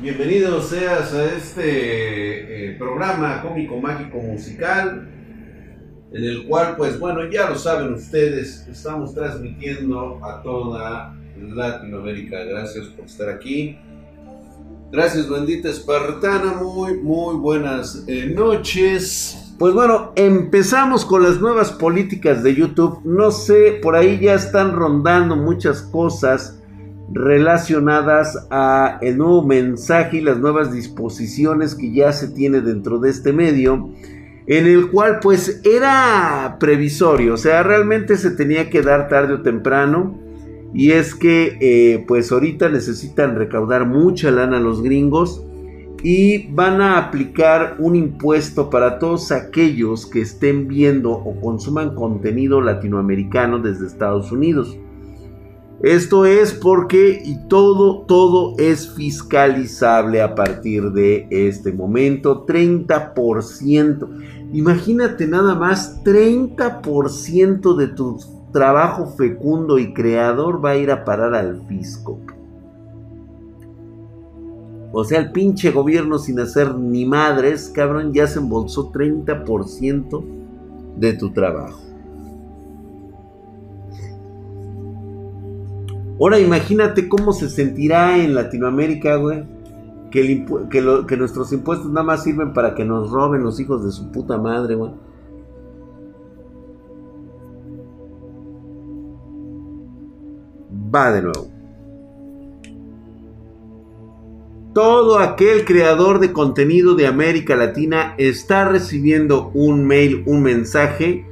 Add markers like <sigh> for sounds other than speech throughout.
Bienvenidos seas a este eh, programa cómico mágico musical en el cual pues bueno ya lo saben ustedes estamos transmitiendo a toda Latinoamérica. Gracias por estar aquí. Gracias bendita espartana. Muy muy buenas eh, noches. Pues bueno empezamos con las nuevas políticas de YouTube. No sé por ahí ya están rondando muchas cosas relacionadas a el nuevo mensaje y las nuevas disposiciones que ya se tiene dentro de este medio, en el cual pues era previsorio, o sea, realmente se tenía que dar tarde o temprano, y es que eh, pues ahorita necesitan recaudar mucha lana los gringos, y van a aplicar un impuesto para todos aquellos que estén viendo o consuman contenido latinoamericano desde Estados Unidos. Esto es porque y todo, todo es fiscalizable a partir de este momento. 30%. Imagínate nada más, 30% de tu trabajo fecundo y creador va a ir a parar al fisco. O sea, el pinche gobierno sin hacer ni madres, cabrón, ya se embolsó 30% de tu trabajo. Ahora imagínate cómo se sentirá en Latinoamérica, güey. Que, que, nuestros impuestos nada más sirven para que nos roben los hijos de su puta madre, güey. Va de nuevo. Todo aquel creador de contenido de América Latina está recibiendo un mail, un mensaje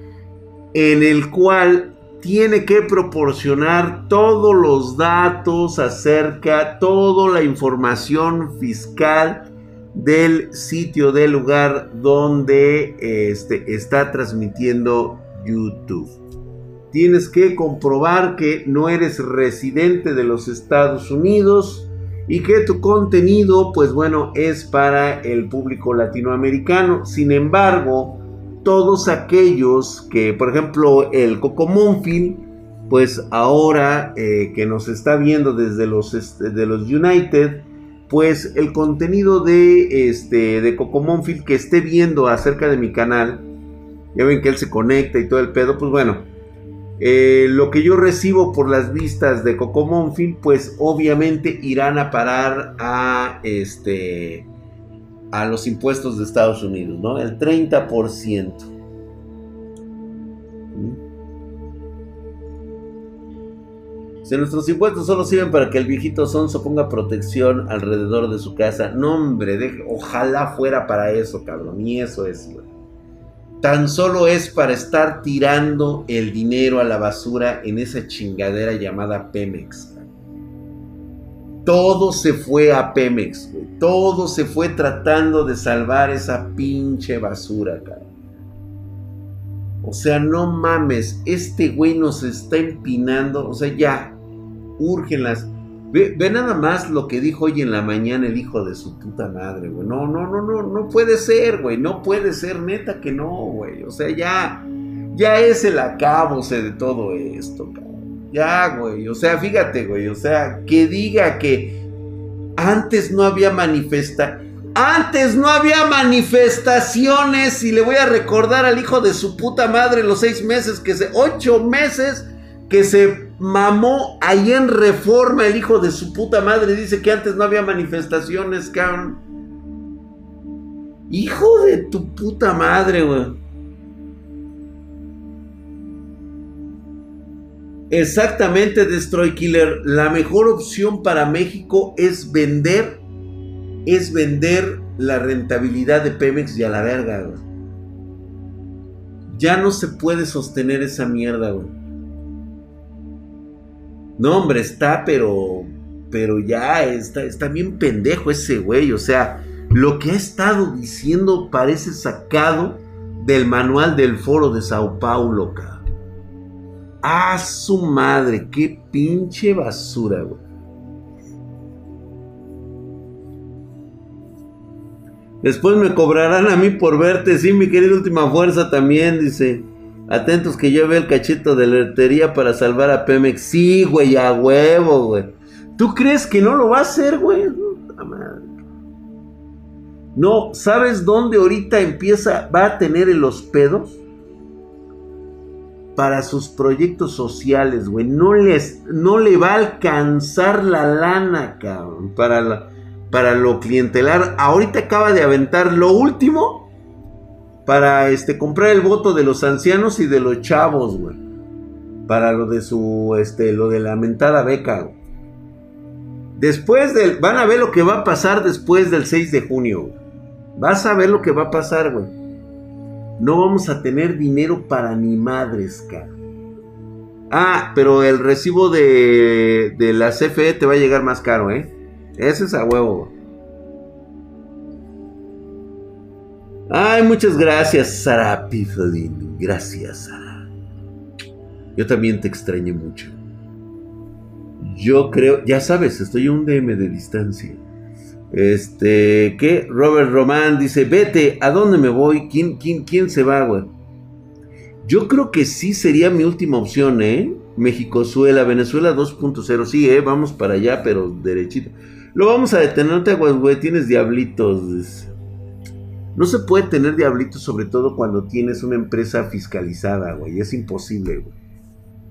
en el cual tiene que proporcionar todos los datos acerca, toda la información fiscal del sitio del lugar donde este, está transmitiendo YouTube. Tienes que comprobar que no eres residente de los Estados Unidos y que tu contenido, pues bueno, es para el público latinoamericano. Sin embargo, todos aquellos que, por ejemplo, el Monfil, pues ahora eh, que nos está viendo desde los, este, los United, pues el contenido de, este, de Monfil que esté viendo acerca de mi canal, ya ven que él se conecta y todo el pedo, pues bueno, eh, lo que yo recibo por las vistas de Monfil, pues obviamente irán a parar a este a los impuestos de Estados Unidos, ¿no? El 30%. Si nuestros impuestos solo sirven para que el viejito Sonso ponga protección alrededor de su casa, no hombre, ojalá fuera para eso, cabrón, ni eso es, Tan solo es para estar tirando el dinero a la basura en esa chingadera llamada Pemex. Todo se fue a Pemex, Todo se fue tratando de salvar esa pinche basura, cara. O sea, no mames, este güey nos está empinando. O sea, ya, úrgenlas. Ve, ve, nada más lo que dijo hoy en la mañana el hijo de su puta madre, güey. No, no, no, no, no puede ser, güey. No puede ser, neta que no, güey. O sea, ya, ya es el acabose de todo esto, cara. Ya, güey. O sea, fíjate, güey. O sea, que diga que antes no había manifesta. Antes no había manifestaciones. Y le voy a recordar al hijo de su puta madre los seis meses que se. ocho meses que se mamó ahí en reforma el hijo de su puta madre. Dice que antes no había manifestaciones, cabrón. Hijo de tu puta madre, güey. Exactamente, Destroy Killer. La mejor opción para México es vender, es vender la rentabilidad de Pemex y a la verga. Ya no se puede sostener esa mierda, güey. No, hombre, está, pero, pero ya está, está bien pendejo ese güey. O sea, lo que ha estado diciendo parece sacado del manual del foro de Sao Paulo, cabrón. A su madre, qué pinche basura, güey. Después me cobrarán a mí por verte, sí, mi querida última fuerza también, dice. Atentos que yo veo el cachito de la lotería para salvar a Pemex. Sí, güey, a huevo, güey. ¿Tú crees que no lo va a hacer, güey? No, ¿sabes dónde ahorita empieza, va a tener en los pedos? Para sus proyectos sociales, güey. No, no le va a alcanzar la lana, cabrón. Para, para lo clientelar. Ahorita acaba de aventar lo último para este, comprar el voto de los ancianos y de los chavos, güey. Para lo de su, este, lo de la mentada beca, güey. Después del, van a ver lo que va a pasar después del 6 de junio. Vas a ver lo que va a pasar, güey. No vamos a tener dinero para ni madres, cara. Ah, pero el recibo de, de la CFE te va a llegar más caro, ¿eh? Ese es a huevo. Ay, muchas gracias, Sara Piflin. Gracias, Sara. Yo también te extrañé mucho. Yo creo, ya sabes, estoy a un DM de distancia. Este, ¿qué? Robert Román dice, vete, ¿a dónde me voy? ¿Quién, quién, quién se va, güey? Yo creo que sí sería mi última opción, ¿eh? México-Suela, Venezuela 2.0, sí, ¿eh? Vamos para allá, pero derechito. Lo vamos a detener, no te güey, tienes diablitos. No se puede tener diablitos, sobre todo cuando tienes una empresa fiscalizada, güey. Es imposible, güey.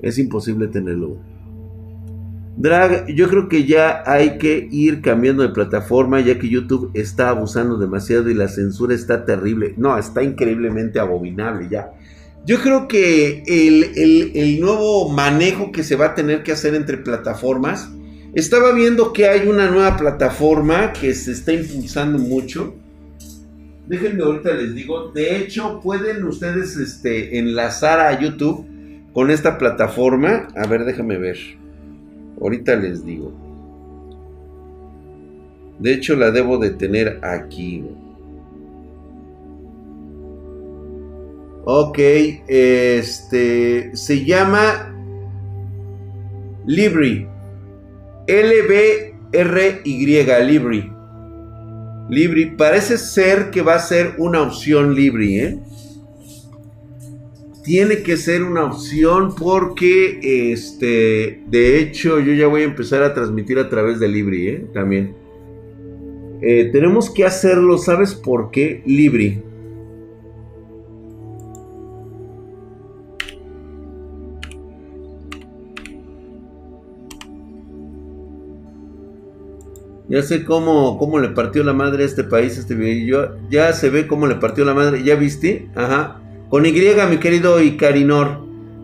Es imposible tenerlo, güey. Drag, yo creo que ya hay que ir cambiando de plataforma ya que YouTube está abusando demasiado y la censura está terrible. No, está increíblemente abominable ya. Yo creo que el, nuevo manejo que se va a tener que hacer entre plataformas, estaba viendo que hay una nueva plataforma que se está impulsando mucho. Déjenme ahorita les digo, de hecho pueden ustedes este, enlazar a YouTube con esta plataforma. A ver, déjame ver. Ahorita les digo. De hecho, la debo de tener aquí. Ok, este se llama Libri. L-B-R-Y, Libri. Libri. Parece ser que va a ser una opción Libri, ¿eh? Tiene que ser una opción porque, este, de hecho, yo ya voy a empezar a transmitir a través de Libri, ¿eh? También. Eh, tenemos que hacerlo, ¿sabes por qué? Libri. Ya sé cómo, cómo le partió la madre a este país, este video. Ya se ve cómo le partió la madre. ¿Ya viste? Ajá. Con Y, mi querido Icarinor.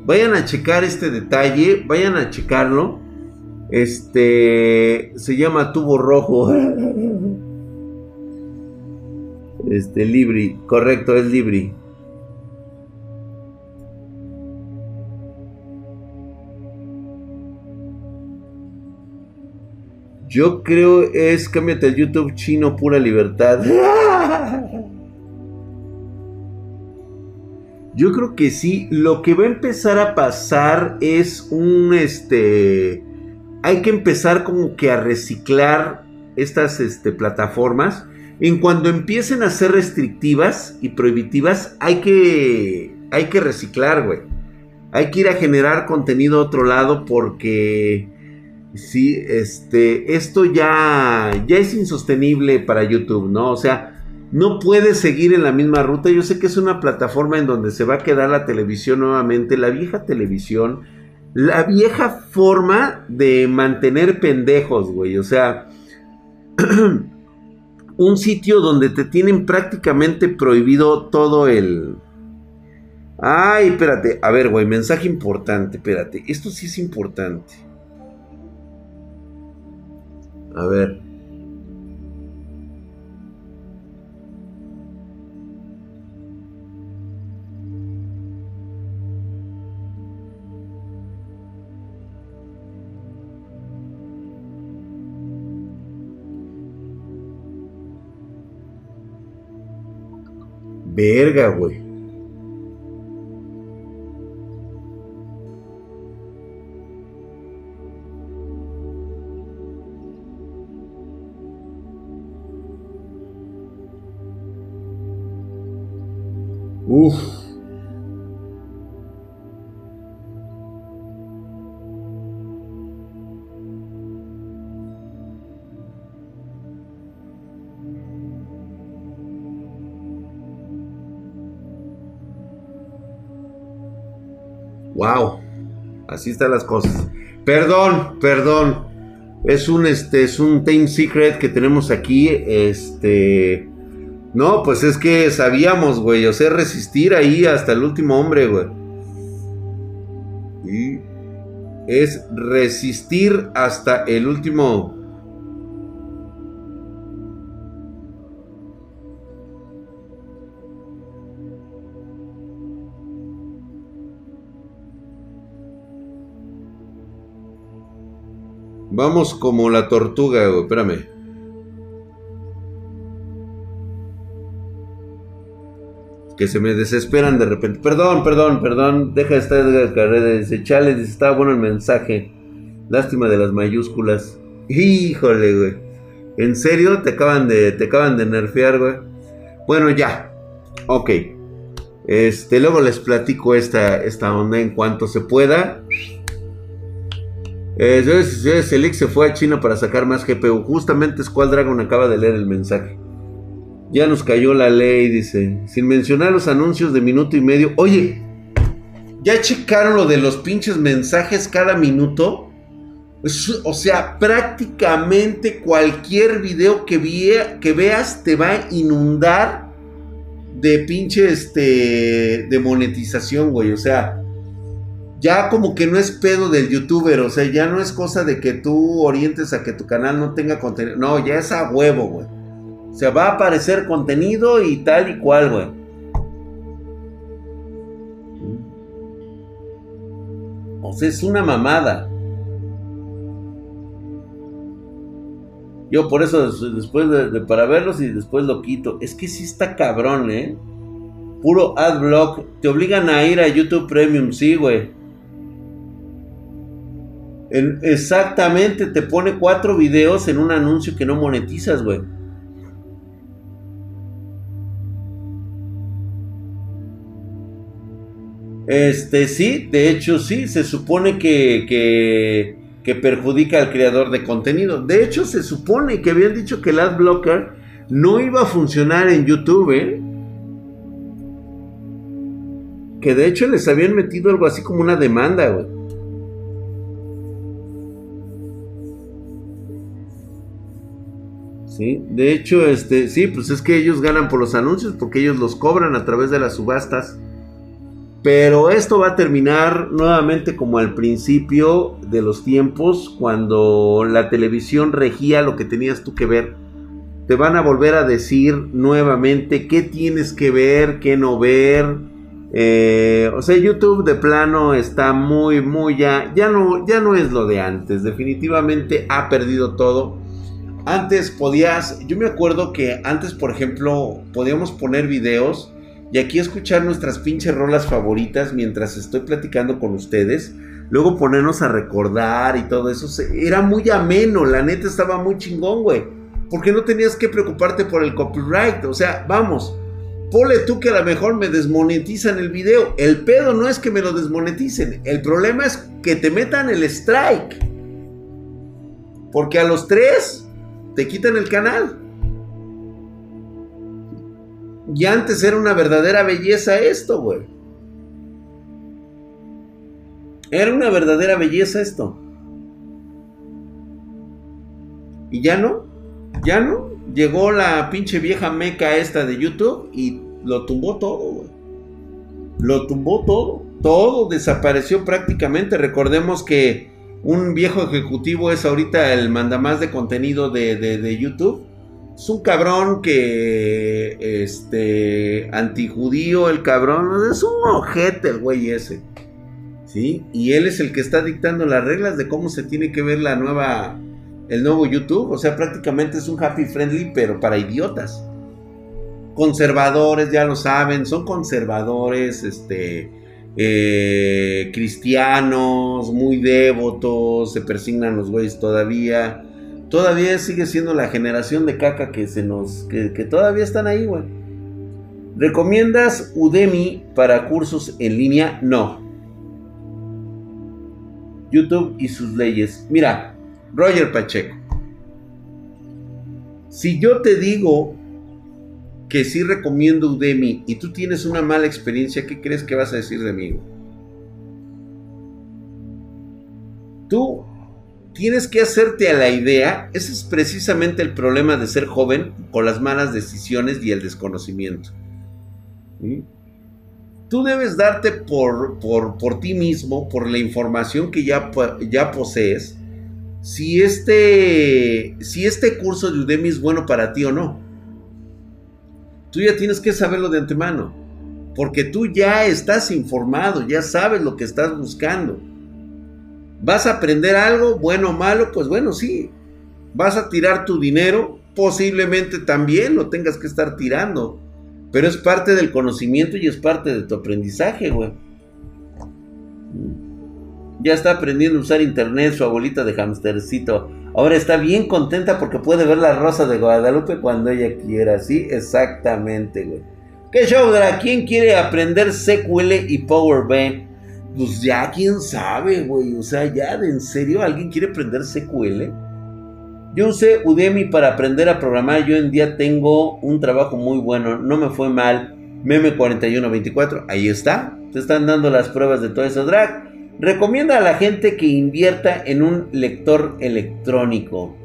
Vayan a checar este detalle. Vayan a checarlo. Este. Se llama tubo rojo. <laughs> Este, Libri. Correcto, es Libri. Yo creo es cámbiate el YouTube chino pura libertad. <laughs> Yo creo que sí. Lo que va a empezar a pasar es un este. Hay que empezar como que a reciclar estas este, plataformas. En cuando empiecen a ser restrictivas y prohibitivas, hay que. Hay que reciclar, güey. Hay que ir a generar contenido a otro lado porque. Sí, este. Esto ya. Ya es insostenible para YouTube, ¿no? O sea no puede seguir en la misma ruta. Yo sé que es una plataforma en donde se va a quedar la televisión nuevamente, la vieja televisión, la vieja forma de mantener pendejos, güey. O sea, <clears throat> un sitio donde te tienen prácticamente prohibido todo el... Ay, espérate. A ver, güey, mensaje importante, espérate. Esto sí es importante. A ver. Verga, güey. Están las cosas. Perdón, perdón. Es un este es un Time Secret que tenemos aquí, este no, pues es que sabíamos, güey, o sea, resistir ahí hasta el último hombre, güey. Y es resistir hasta el último Vamos como la tortuga, güey. Espérame. Que se me desesperan de repente. Perdón, perdón, perdón. Deja de estar Edgar Carrera. Dice, chale, estaba bueno el mensaje. Lástima de las mayúsculas. Híjole, güey. ¿En serio? Te acaban de, te acaban de nerfear, güey. Bueno, ya. Ok. Este, luego les platico esta, esta onda en cuanto se pueda. Eh, Selix se fue a China para sacar más GPU. Justamente Squall Dragon acaba de leer el mensaje. Ya nos cayó la ley, dice. Sin mencionar los anuncios de minuto y medio. Oye, ¿ya checaron lo de los pinches mensajes cada minuto? o sea, prácticamente cualquier video que, que veas te va a inundar de pinche este, de monetización, güey. O sea, ya como que no es pedo del youtuber, o sea, ya no es cosa de que tú orientes a que tu canal no tenga contenido, no, ya es a huevo, güey. O sea, va a aparecer contenido y tal y cual, güey. O sea, es una mamada. Yo por eso después de, para verlos y después lo quito. Es que sí está cabrón, ¿eh? Puro adblock. Te obligan a ir a YouTube Premium, sí, güey exactamente, te pone cuatro videos en un anuncio que no monetizas, güey. Este, sí, de hecho sí, se supone que, que, perjudica al creador de contenido. De hecho, se supone que habían dicho que el adblocker no iba a funcionar en YouTube, ¿eh? Que de hecho les habían metido algo así como una demanda, güey. Sí, de hecho, este, sí, pues es que ellos ganan por los anuncios porque ellos los cobran a través de las subastas. Pero esto va a terminar nuevamente como al principio de los tiempos, cuando la televisión regía lo que tenías tú que ver. Te van a volver a decir nuevamente qué tienes que ver, qué no ver. Eh, o sea, YouTube de plano está muy, muy ya, ya no, ya no es lo de antes. Definitivamente ha perdido todo. Antes podías, yo me acuerdo que antes, por ejemplo, podíamos poner videos y aquí escuchar nuestras pinches rolas favoritas mientras estoy platicando con ustedes. Luego ponernos a recordar y todo eso. Era muy ameno, la neta estaba muy chingón, güey. Porque no tenías que preocuparte por el copyright. O sea, vamos, Pole tú que a lo mejor me desmonetizan el video. El pedo no es que me lo desmoneticen. El problema es que te metan el strike. Porque a los tres te quitan el canal. Y antes era una verdadera belleza esto, güey. Era una verdadera belleza esto. Y ya no, ya no. Llegó la pinche vieja meca esta de YouTube y lo tumbó todo, güey. Lo tumbó todo. Todo desapareció prácticamente. Recordemos que un viejo ejecutivo es ahorita el mandamás de contenido de, YouTube. Es un cabrón que, este, antijudío el cabrón, es un ojete el güey ese. ¿Sí? Y él es el que está dictando las reglas de cómo se tiene que ver la nueva, el nuevo YouTube. O sea, prácticamente es un happy friendly, pero para idiotas. Conservadores, ya lo saben, son conservadores, este, eh, cristianos, muy devotos, se persignan los güeyes todavía. Todavía sigue siendo la generación de caca que se nos. que, todavía están ahí, güey. ¿Recomiendas Udemy para cursos en línea? No. YouTube y sus leyes. Mira, Roger Pacheco. Si yo te digo que sí recomiendo Udemy y tú tienes una mala experiencia, ¿qué crees que vas a decir de mí? tú tienes que hacerte a la idea, ese es precisamente el problema de ser joven con las malas decisiones y el desconocimiento. Tú debes darte por, por, por, ti mismo, por la información que ya, ya posees, si este, si este curso de Udemy es bueno para ti o no. Tú ya tienes que saberlo de antemano, porque tú ya estás informado, ya sabes lo que estás buscando. ¿Vas a aprender algo, bueno o malo? Pues bueno, sí. ¿Vas a tirar tu dinero? Posiblemente también lo tengas que estar tirando. Pero es parte del conocimiento y es parte de tu aprendizaje, güey. Ya está aprendiendo a usar internet su abuelita de hamstercito. Ahora está bien contenta porque puede ver la rosa de Guadalupe cuando ella quiera. Sí, exactamente, güey. ¿Qué show, ¿Quién quiere aprender SQL y Power BI? Pues ya, quién sabe, güey. O sea, ya, ¿en serio alguien quiere aprender SQL? Yo usé Udemy para aprender a programar. Yo en día tengo un trabajo muy bueno. No me fue mal. Meme 4124. Ahí está. Te están dando las pruebas de todo eso, drag. Recomienda a la gente que invierta en un lector electrónico.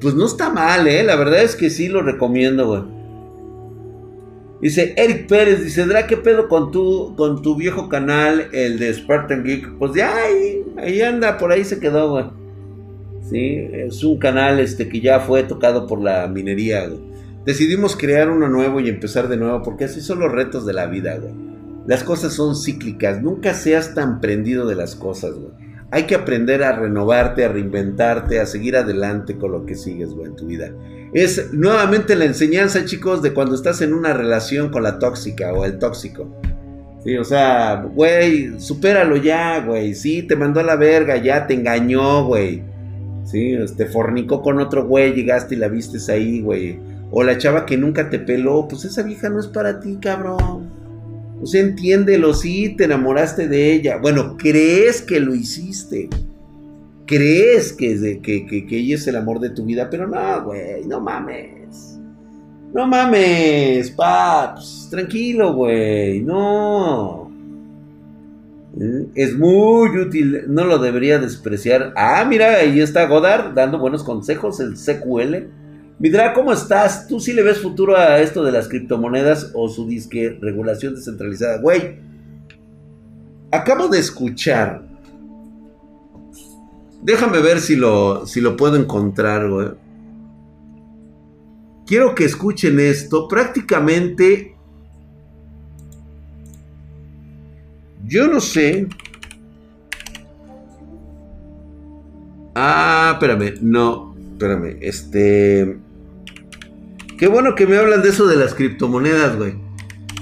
Pues no está mal, ¿eh? La verdad es que sí lo recomiendo, güey. Dice Eric Pérez, dice, Dra, ¿qué pedo con tu, con tu viejo canal, el de Spartan Geek? Pues ya ahí, ahí anda, por ahí se quedó, güey. Sí, es un canal este, que ya fue tocado por la minería. Decidimos crear uno nuevo y empezar de nuevo, porque así son los retos de la vida, güey. Las cosas son cíclicas, nunca seas tan prendido de las cosas, güey. Hay que aprender a renovarte, a reinventarte, a seguir adelante con lo que sigues, güey, en tu vida. Es nuevamente la enseñanza, chicos, de cuando estás en una relación con la tóxica o el tóxico. Sí, o sea, güey, supéralo ya, güey. Sí, te mandó a la verga, ya te engañó, güey. Sí, te este, fornicó con otro güey, llegaste y la vistes ahí, güey. O la chava que nunca te peló, pues esa vieja no es para ti, cabrón. Sea, entiéndelo, sí, te enamoraste de ella. Bueno, crees que lo hiciste crees que, que, que, ella es el amor de tu vida, pero no, güey, no mames. No mames, paps, tranquilo, güey, no. Es muy útil, no lo debería despreciar. Ah, mira, ahí está Godard dando buenos consejos, el CQL. Midra, ¿cómo estás? ¿Tú sí le ves futuro a esto de las criptomonedas o su disque regulación descentralizada? Güey, acabo de escuchar Déjame ver si lo, si lo puedo encontrar, güey. Quiero que escuchen esto. Prácticamente... Yo no sé. Ah, espérame. No, espérame. Este... Qué bueno que me hablan de eso de las criptomonedas, güey.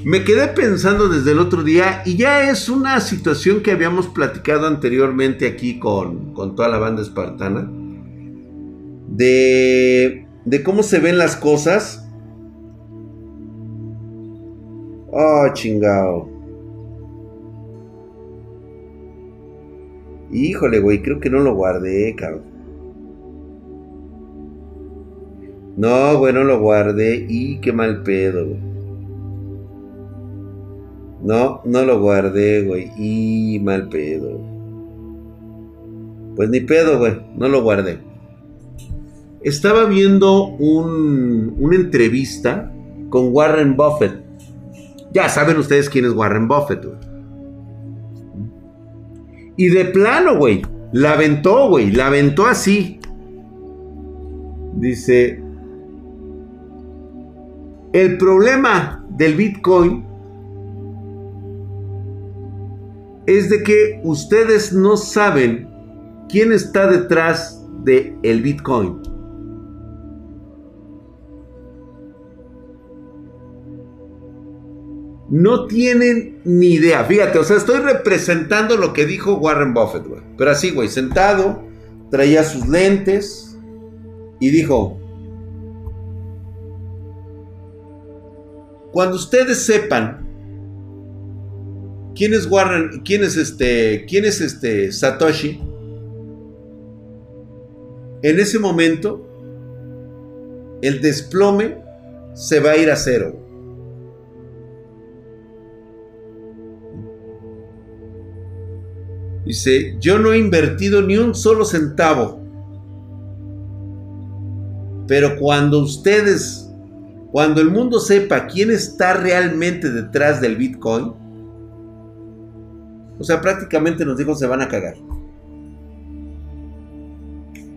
Me quedé pensando desde el otro día y ya es una situación que habíamos platicado anteriormente aquí con, toda la banda espartana. De, de cómo se ven las cosas. Oh, chingao. Híjole, güey, creo que no lo guardé, cabrón. No, güey, no lo guardé. Y qué mal pedo, güey. No, no lo guardé, güey. Y mal pedo. Pues ni pedo, güey. No lo guardé. Estaba viendo un, una entrevista con Warren Buffett. Ya saben ustedes quién es Warren Buffett, güey. Y de plano, güey. La aventó, güey. La aventó así. Dice. El problema del Bitcoin es de que ustedes no saben quién está detrás del el Bitcoin. No tienen ni idea. Fíjate, o sea, estoy representando lo que dijo Warren Buffett, güey. Pero así, güey, sentado, traía sus lentes y dijo, cuando ustedes sepan ¿Quién es Warren? ¿Quién es este? ¿Quién es este Satoshi? En ese momento, el desplome se va a ir a cero. Dice, yo no he invertido ni un solo centavo. Pero cuando ustedes, cuando el mundo sepa quién está realmente detrás del Bitcoin, o sea, prácticamente nos dijo se van a cagar.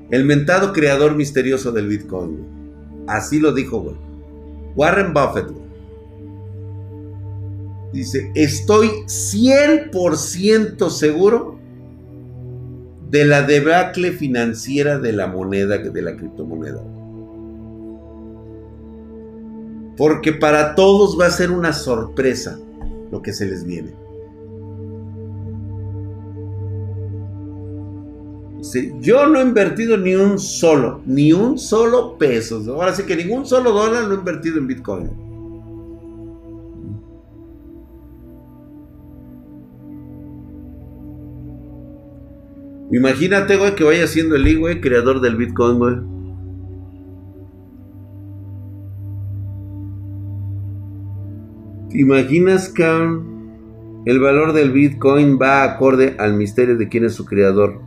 El mentado creador misterioso del Bitcoin. Así lo dijo. Warren Buffett, Dice, estoy 100% seguro de la debacle financiera de la moneda, de la criptomoneda. Porque para todos va a ser una sorpresa lo que se les viene. yo no he invertido ni un solo, ni un solo peso. Ahora sí que ningún solo dólar lo he invertido en Bitcoin. Imagínate, güey, que vaya siendo el I, güey, creador del Bitcoin, güey. ¿Te imaginas que el valor del Bitcoin va acorde al misterio de quién es su creador?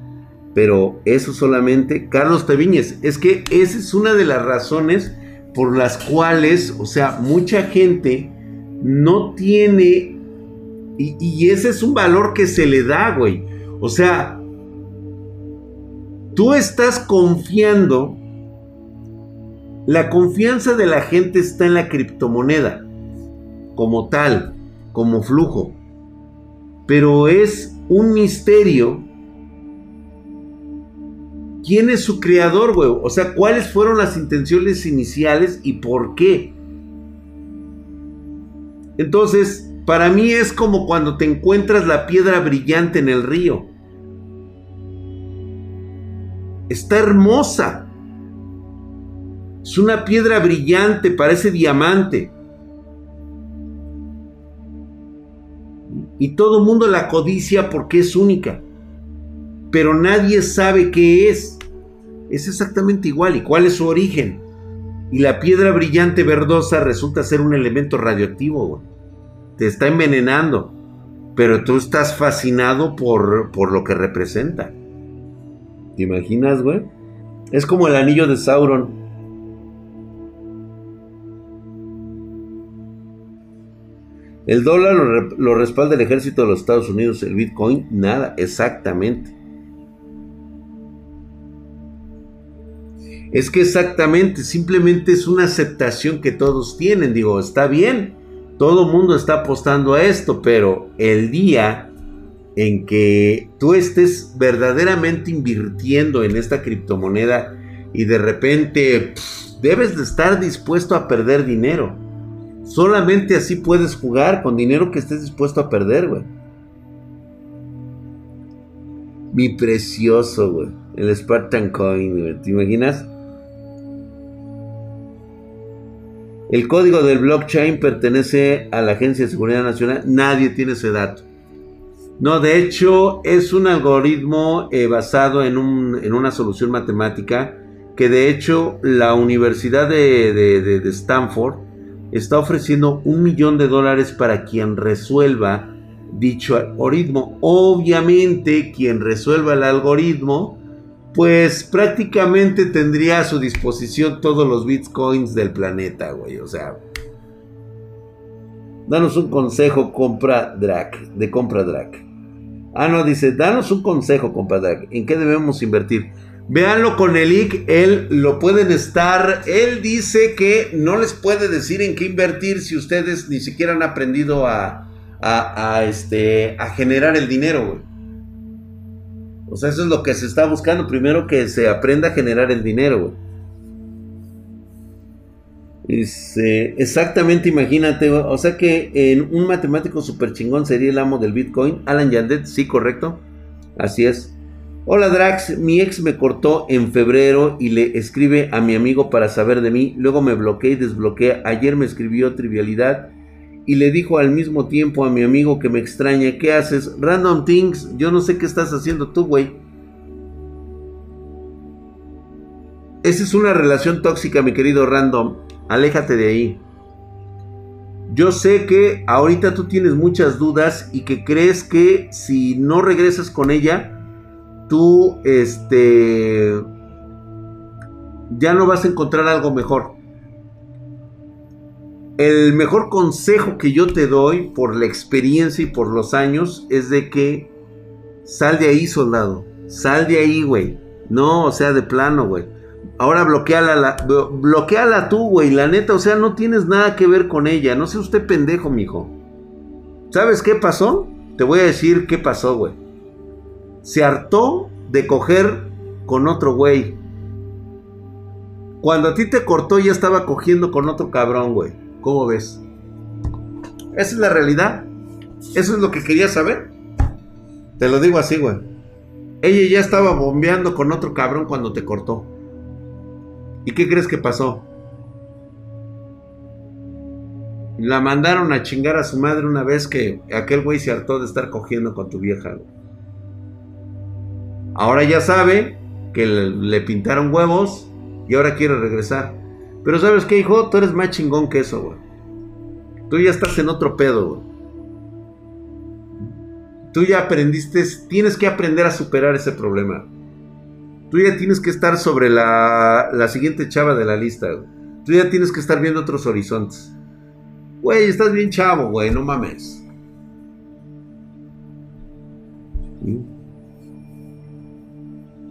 Pero eso solamente, Carlos Teviñez, es que esa es una de las razones por las cuales, o sea, mucha gente no tiene, y, y ese es un valor que se le da, güey. O sea, tú estás confiando, la confianza de la gente está en la criptomoneda, como tal, como flujo. Pero es un misterio quién es su creador, güey. O sea, cuáles fueron las intenciones iniciales y por qué. Entonces, para mí es como cuando te encuentras la piedra brillante en el río. Está hermosa. Es una piedra brillante, parece diamante. Y todo mundo la codicia porque es única. Pero nadie sabe qué es es exactamente igual. ¿Y cuál es su origen? Y la piedra brillante verdosa resulta ser un elemento radioactivo, Te está envenenando. Pero tú estás fascinado por, por lo que representa. ¿Te imaginas, güey? Es como el anillo de Sauron. El dólar lo, respalda el ejército de los Estados Unidos, el Bitcoin, nada, exactamente. Es que exactamente, simplemente es una aceptación que todos tienen. Digo, está bien, todo el mundo está apostando a esto, pero el día en que tú estés verdaderamente invirtiendo en esta criptomoneda y de repente debes de estar dispuesto a perder dinero. Solamente así puedes jugar con dinero que estés dispuesto a perder, güey. Mi precioso, güey. El Spartan Coin, güey. ¿Te imaginas? El código del blockchain pertenece a la Agencia de Seguridad Nacional. Nadie tiene ese dato. No, de hecho es un algoritmo eh, basado en, una solución matemática que de hecho la Universidad de, de Stanford está ofreciendo un millón de dólares para quien resuelva dicho algoritmo. Obviamente quien resuelva el algoritmo pues prácticamente tendría a su disposición todos los bitcoins del planeta, güey. O sea, danos un consejo, compra Drac, de compra Drac. Ah, no, dice, danos un consejo, compra Drac. ¿En qué debemos invertir? Véanlo con el IC, él lo pueden estar. Él dice que no les puede decir en qué invertir si ustedes ni siquiera han aprendido a, a, este, a generar el dinero. O sea, eso es lo que se está buscando. Primero que se aprenda a generar el dinero, exactamente, imagínate, o sea que en un matemático super chingón sería el amo del Bitcoin, Alan Yandet, sí, correcto, así es. Hola Drax, mi ex me cortó en febrero y le escribe a mi amigo para saber de mí, luego me bloqueé y desbloqueé, ayer me escribió trivialidad y le dijo al mismo tiempo a mi amigo que me extraña, ¿qué haces? Random Things, yo no sé qué estás haciendo tú, güey. Esa es una relación tóxica, mi querido Random. Aléjate de ahí. Yo sé que ahorita tú tienes muchas dudas y que crees que si no regresas con ella, tú, este, ya no vas a encontrar algo mejor. El mejor consejo que yo te doy por la experiencia y por los años es de que sal de ahí, soldado. Sal de ahí, güey. No, o sea, de plano, güey. Ahora bloqueala, la, bloqueala tú, güey. La neta, o sea, no tienes nada que ver con ella. No sea usted pendejo, mijo. ¿Sabes qué pasó? Te voy a decir qué pasó, güey. Se hartó de coger con otro güey. Cuando a ti te cortó ya estaba cogiendo con otro cabrón, güey. ¿Cómo ves? Esa es la realidad. Eso es lo que quería saber. Te lo digo así, güey. Ella ya estaba bombeando con otro cabrón cuando te cortó. ¿Y qué crees que pasó? La mandaron a chingar a su madre una vez que aquel güey se hartó de estar cogiendo con tu vieja. Güey. Ahora ya sabe que le, pintaron huevos y ahora quiere regresar. Pero ¿sabes qué, hijo? Tú eres más chingón que eso, güey. Tú ya estás en otro pedo, güey. Tú ya aprendiste, tienes que aprender a superar ese problema. Tú ya tienes que estar sobre la, la siguiente chava de la lista, güey. Tú ya tienes que estar viendo otros horizontes. Güey, estás bien chavo, güey, no mames.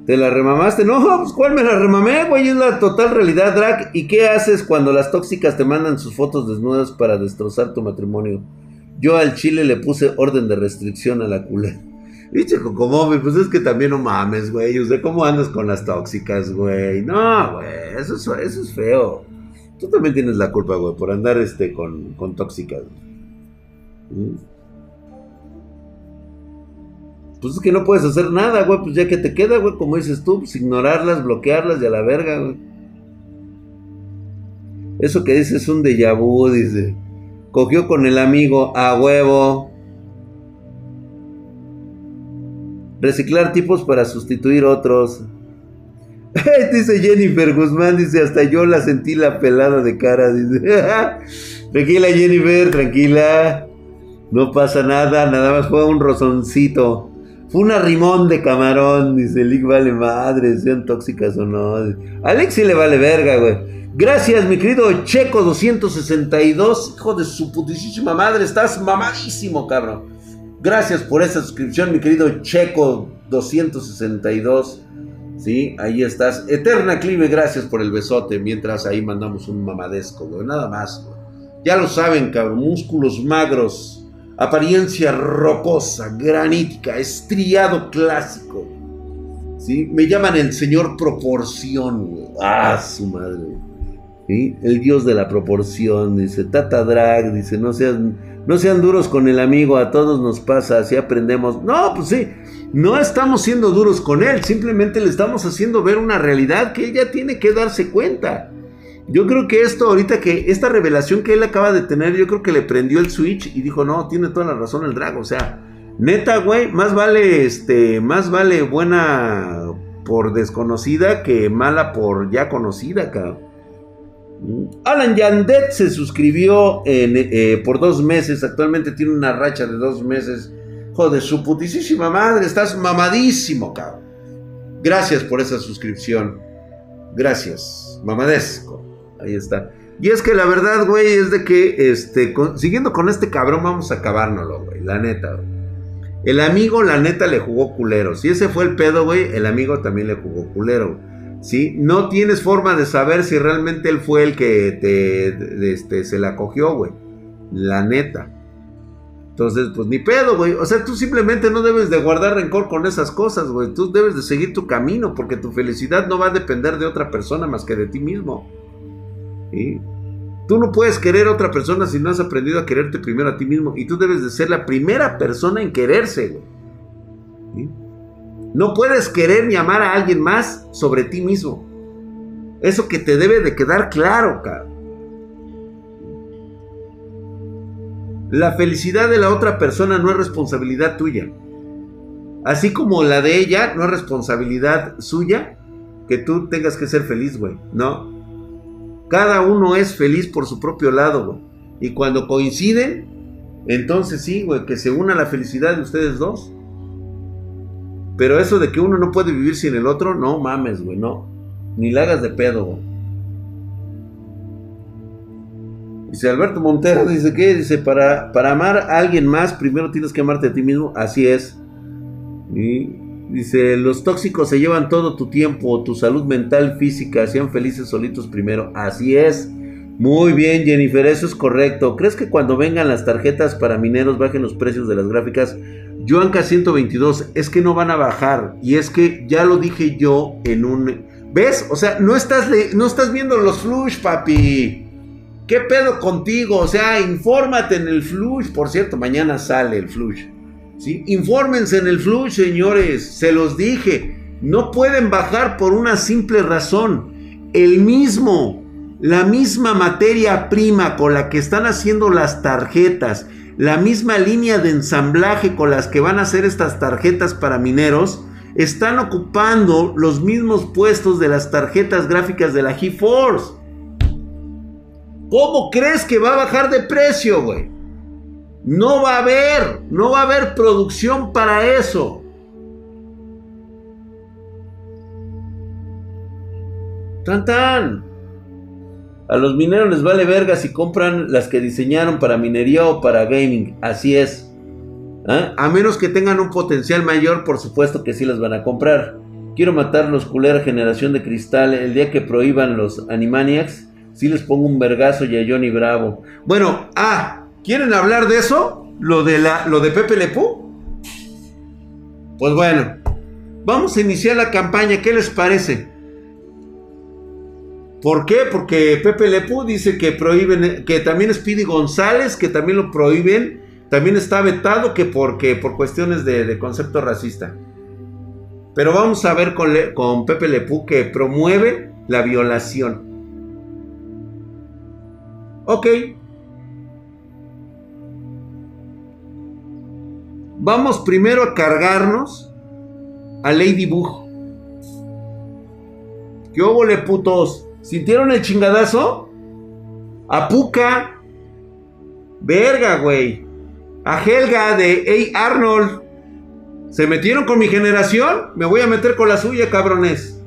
¿Te la remamaste? No, pues ¿cuál me la remamé, güey? Es la total realidad, Drac. ¿Y qué haces cuando las tóxicas te mandan sus fotos desnudas para destrozar tu matrimonio? Yo al chile le puse orden de restricción a la culera. Dice como, pues es que también no mames, güey. O sea, ¿cómo andas con las tóxicas, güey? No, güey, eso es, eso es feo. Tú también tienes la culpa, güey, por andar este con, con tóxicas. ¿Mm? Pues es que no puedes hacer nada, güey. Pues ya que te queda, güey, como dices tú, pues ignorarlas, bloquearlas y a la verga, güey. Eso que dices es un déjà vu, dice. Cogió con el amigo a huevo. Reciclar tipos para sustituir otros. <laughs> dice Jennifer Guzmán, dice, hasta yo la sentí la pelada de cara, dice. <laughs> tranquila Jennifer, tranquila. No pasa nada, nada más fue un rozoncito. Fue un arrimón de camarón, dice Lick vale madre, sean tóxicas o no. Alex sí le vale verga, güey. Gracias, mi querido Checo 262, hijo de su putísima madre, estás mamadísimo, cabrón. Gracias por esa suscripción, mi querido Checo 262. Sí, ahí estás. Eterna Clive, gracias por el besote. Mientras ahí mandamos un mamadesco, güey. Nada más, güey. Ya lo saben, cabrón. Músculos magros apariencia rocosa, granítica, estriado clásico. ¿Sí? Me llaman el señor proporción, Ah, su madre. El dios de la proporción, dice Tata Drag, dice, no sean, no sean duros con el amigo, a todos nos pasa, así aprendemos. No, pues sí, no estamos siendo duros con él, simplemente le estamos haciendo ver una realidad que ella tiene que darse cuenta. Yo creo que esto ahorita que esta revelación que él acaba de tener, yo creo que le prendió el switch y dijo, "No, tiene toda la razón el drago", o sea, neta, güey, más vale este, más vale buena por desconocida que mala por ya conocida, cabrón. Alan Yandet se suscribió eh, por dos meses. Actualmente tiene una racha de dos meses. Joder, su putísima madre. Estás mamadísimo, cabrón. Gracias por esa suscripción. Gracias. Mamadesco. Ahí está. Y es que la verdad, güey, es de que, este, siguiendo con este cabrón, vamos a acabárnoslo, güey, la neta. El amigo, la neta, le jugó culero. Si ese fue el pedo, güey, el amigo también le jugó culero. ¿Sí? No tienes forma de saber si realmente él fue el que te, este, se la cogió, güey. La neta. Entonces, pues ni pedo, güey. O sea, tú simplemente no debes de guardar rencor con esas cosas, güey. Tú debes de seguir tu camino porque tu felicidad no va a depender de otra persona más que de ti mismo. Tú no puedes querer a otra persona si no has aprendido a quererte primero a ti mismo. Y tú debes de ser la primera persona en quererse, No puedes querer ni amar a alguien más sobre ti mismo. Eso que te debe de quedar claro, cabrón. La felicidad de la otra persona no es responsabilidad tuya. Así como la de ella no es responsabilidad suya que tú tengas que ser feliz, güey. No. Cada uno es feliz por su propio lado, güey. Y cuando coinciden, entonces sí, güey, que se una la felicidad de ustedes dos. Pero eso de que uno no puede vivir sin el otro, no mames, güey, no. Ni la hagas de pedo, güey. Dice Alberto Montero, dice que dice, para, para amar a alguien más, primero tienes que amarte a ti mismo. Así es. Y dice, los tóxicos se llevan todo tu tiempo, tu salud mental, física, sean felices solitos primero. Así es. Muy bien, Jennifer, eso es correcto. ¿Crees que cuando vengan las tarjetas para mineros bajen los precios de las gráficas? Joanca 122, es que no van a bajar. Y es que ya lo dije yo en un... ¿Ves? O sea, no estás, no estás viendo los flush, papi. ¿Qué pedo contigo? O sea, infórmate en el flush. Por cierto, mañana sale el flush. ¿Sí? Infórmense en el flush, señores. Se los dije. No pueden bajar por una simple razón. El mismo, la misma materia prima con la que están haciendo las tarjetas, la misma línea de ensamblaje con las que van a hacer estas tarjetas para mineros, están ocupando los mismos puestos de las tarjetas gráficas de la GeForce. ¿Cómo crees que va a bajar de precio, güey? No va a haber, no va a haber producción para eso. Tan tan. A los mineros les vale verga si compran las que diseñaron para minería o para gaming. Así es. ¿Ah? A menos que tengan un potencial mayor, por supuesto que sí las van a comprar. Quiero matar los culera generación de cristal el día que prohíban los Animaniacs si les pongo un vergazo y a Johnny Bravo. Bueno, ah, ¿quieren hablar de eso? Lo de, la, lo de Pepe Lepú. Pues bueno, vamos a iniciar la campaña. ¿Qué les parece? ¿Por qué? Porque Pepe Lepú dice que prohíben, que también Speedy González, que también lo prohíben, también está vetado que porque por cuestiones de, concepto racista. Pero vamos a ver con, con Pepe Lepú que promueve la violación. Ok. Vamos primero a cargarnos a Ladybug. ¿Qué óvole, putos? ¿Sintieron el chingadazo? A Puka. Verga, güey. A Helga de Hey Arnold. ¿Se metieron con mi generación? Me voy a meter con la suya, cabrones.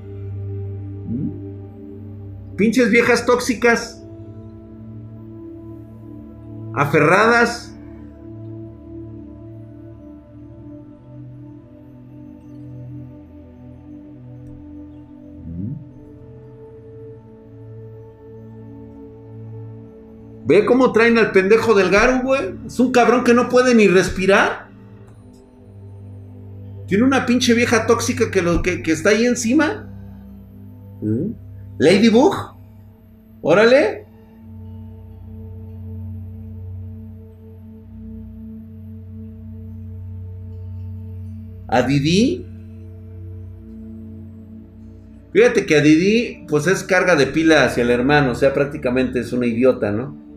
¿Mm? Pinches viejas tóxicas aferradas. Ve cómo traen al pendejo del Garu, güey. Es un cabrón que no puede ni respirar. Tiene una pinche vieja tóxica que, lo, que, está ahí encima. ¿Mm? Ladybug. Órale. A Didi. Fíjate que a Didi, pues es carga de pila hacia el hermano, o sea, prácticamente es una idiota, ¿no?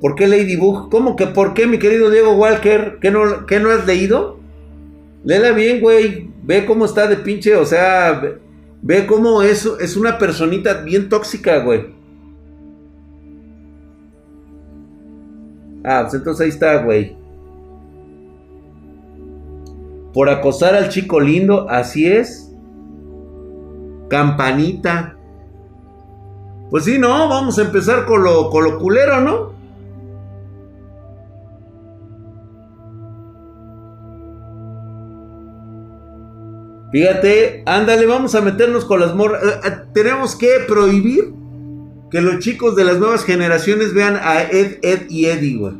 ¿Por qué Ladybug? ¿Cómo que por qué, mi querido Diego Walker? ¿Qué no, no has leído? Léela bien, güey. Ve cómo está de pinche, o sea, ve, ve cómo es, es una personita bien tóxica, güey. Ah, pues entonces ahí está, güey por acosar al chico lindo, así es. Campanita. Pues sí, no, vamos a empezar con lo, con lo culero, ¿no? Fíjate, ándale, vamos a meternos con las morras. Eh, eh, tenemos que prohibir que los chicos de las nuevas generaciones vean a Ed, Ed y Eddie, güey.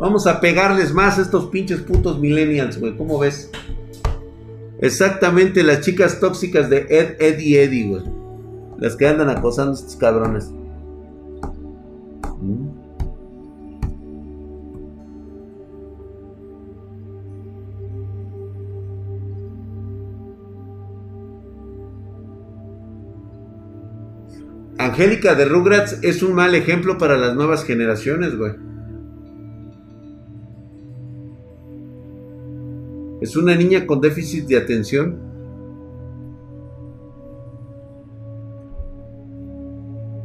Vamos a pegarles más a estos pinches putos millennials, güey. ¿Cómo ves? Exactamente las chicas tóxicas de Ed, Ed y Eddie, güey. Las que andan acosando a estos cabrones. Angélica de Rugrats es un mal ejemplo para las nuevas generaciones, güey. Es una niña con déficit de atención.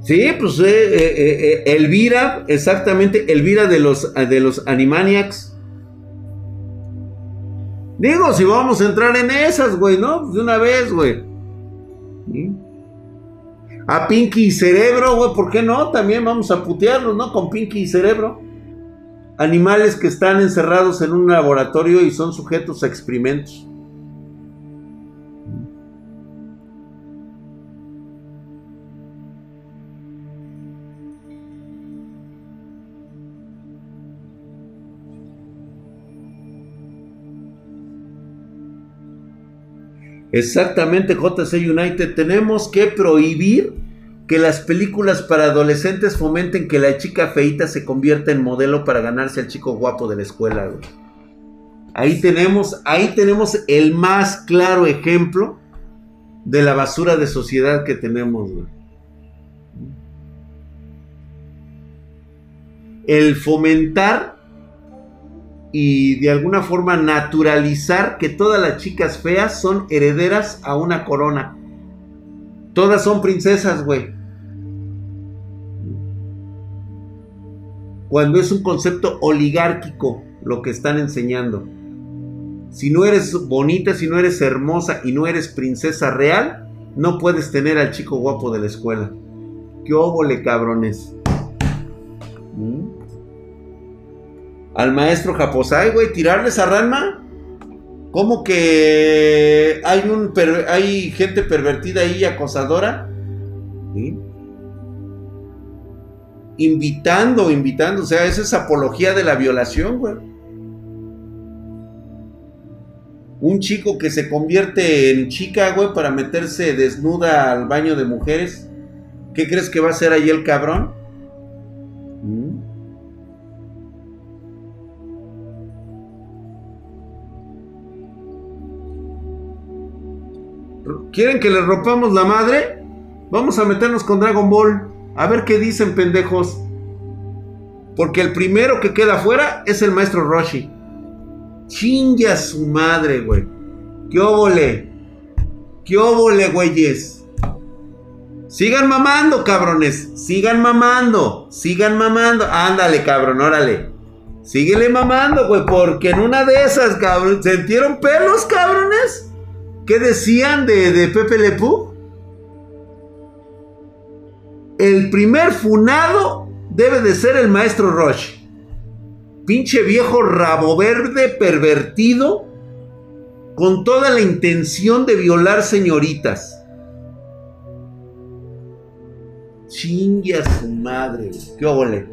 Sí, pues eh, eh, eh, Elvira, exactamente, Elvira de los, de los Animaniacs. Digo, si vamos a entrar en esas, güey, ¿no? De una vez, güey. A Pinky y Cerebro, güey, ¿por qué no? También vamos a putearlos, ¿no? Con Pinky y Cerebro. Animales que están encerrados en un laboratorio y son sujetos a experimentos. Exactamente, JC United. Tenemos que prohibir que las películas para adolescentes fomenten que la chica feita se convierta en modelo para ganarse al chico guapo de la escuela. Ahí tenemos, ahí tenemos el más claro ejemplo de la basura de sociedad que tenemos. El fomentar y de alguna forma naturalizar que todas las chicas feas son herederas a una corona. Todas son princesas, güey. Cuando es un concepto oligárquico lo que están enseñando. Si no eres bonita, si no eres hermosa y no eres princesa real, no puedes tener al chico guapo de la escuela. ¿Qué óvole, cabrones? Al maestro Japosai, güey, tirarle esa rama. ¿Cómo que hay, un hay gente pervertida ahí, acosadora? Invitando, invitando, o sea, esa es apología de la violación, güey. Un chico que se convierte en chica, güey, para meterse desnuda al baño de mujeres. ¿Qué crees que va a hacer ahí el cabrón? ¿Quieren que les rompamos la madre? Vamos a meternos con Dragon Ball. A ver qué dicen, pendejos. Porque el primero que queda afuera es el maestro Roshi. Chinga su madre, güey. ¿Qué óvole? ¿Qué óvole, güeyes? Sigan mamando, cabrones. Sigan mamando. Sigan mamando. Ándale, cabrón, órale. Síguele mamando, güey. Porque en una de esas, cabrón, ¿sentieron pelos, cabrones? ¿Qué decían de, Pepe Lepú? El primer funado debe de ser el maestro Roche. Pinche viejo rabo verde pervertido con toda la intención de violar señoritas. Chingue a su madre. ¿Qué ole?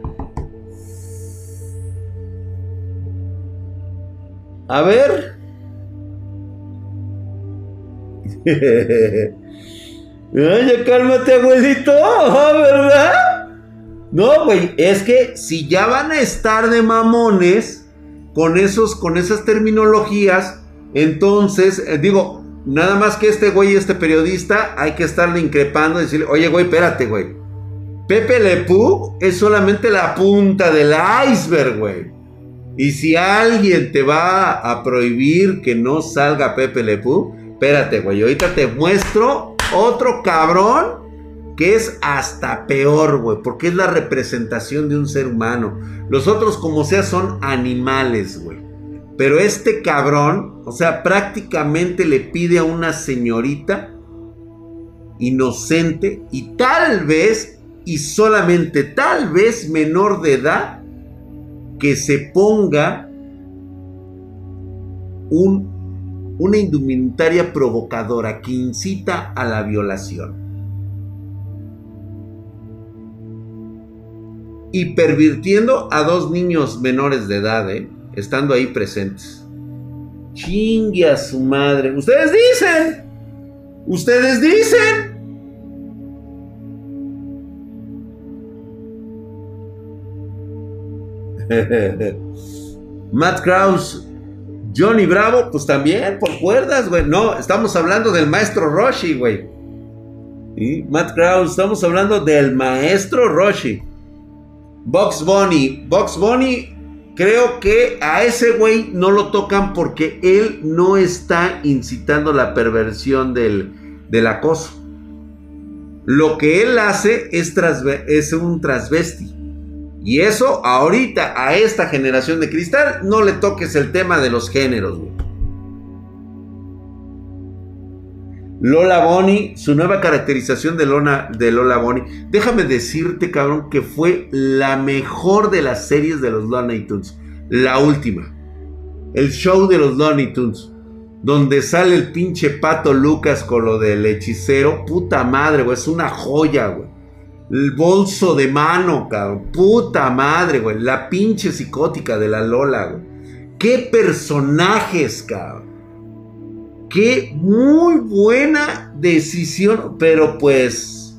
A ver. <laughs> Ay, cálmate, abuelito, ¿verdad? No, güey, es que si ya van a estar de mamones con esos, con esas terminologías, entonces, eh, digo, nada más que este güey, este periodista, hay que estarle increpando y decirle, oye, güey, espérate, güey. Pepe Lepú es solamente la punta del iceberg, güey. Y si alguien te va a prohibir que no salga Pepe Lepú, espérate, güey, ahorita te muestro otro cabrón que es hasta peor, güey, porque es la representación de un ser humano. Los otros, como sea, son animales, güey. Pero este cabrón, o sea, prácticamente le pide a una señorita inocente y tal vez, y solamente tal vez menor de edad, que se ponga un una indumentaria provocadora que incita a la violación. Y pervirtiendo a dos niños menores de edad, ¿eh? estando ahí presentes. Chingue a su madre. Ustedes dicen. Ustedes dicen. <laughs> Matt Krause Johnny Bravo, pues también, por cuerdas, güey. No, estamos hablando del maestro Roshi, güey. Matt Krause, estamos hablando del maestro Roshi. Box Bunny. Box Bunny, creo que a ese güey no lo tocan porque él no está incitando la perversión del, del acoso. Lo que él hace es, es un transvesti. Y eso ahorita a esta generación de cristal no le toques el tema de los géneros. Lola Bonnie, su nueva caracterización de, Lola, de Lola Bonnie. Déjame decirte, cabrón, que fue la mejor de las series de los Looney Tunes. La última. El show de los Looney Tunes. Donde sale el pinche pato Lucas con lo del hechicero. Puta madre, güey. Es una joya, güey. El bolso de mano, cabrón. Puta madre, güey. La pinche psicótica de la Lola, güey. Qué personajes, cabrón. Qué muy buena decisión. Pero pues,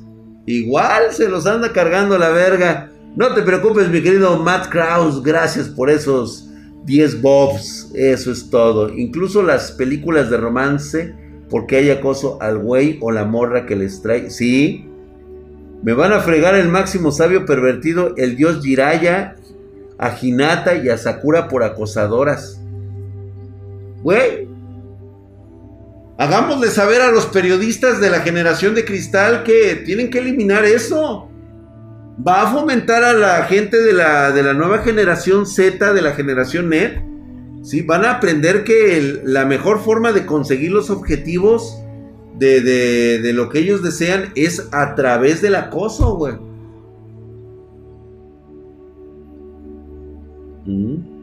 igual se los anda cargando la verga. No te preocupes, mi querido Matt Krause. Gracias por esos 10 bobs. Eso es todo. Incluso las películas de romance. Porque hay acoso al güey o la morra que les trae. Sí. Me van a fregar el máximo sabio pervertido, el dios Jiraya, a Hinata y a Sakura por acosadoras. Güey, Hagámosle saber a los periodistas de la generación de cristal que tienen que eliminar eso. Va a fomentar a la gente de la, de la nueva generación Z, de la generación NET. ¿sí? Van a aprender que la mejor forma de conseguir los objetivos de, de, lo que ellos desean es a través del acoso, güey. Mm.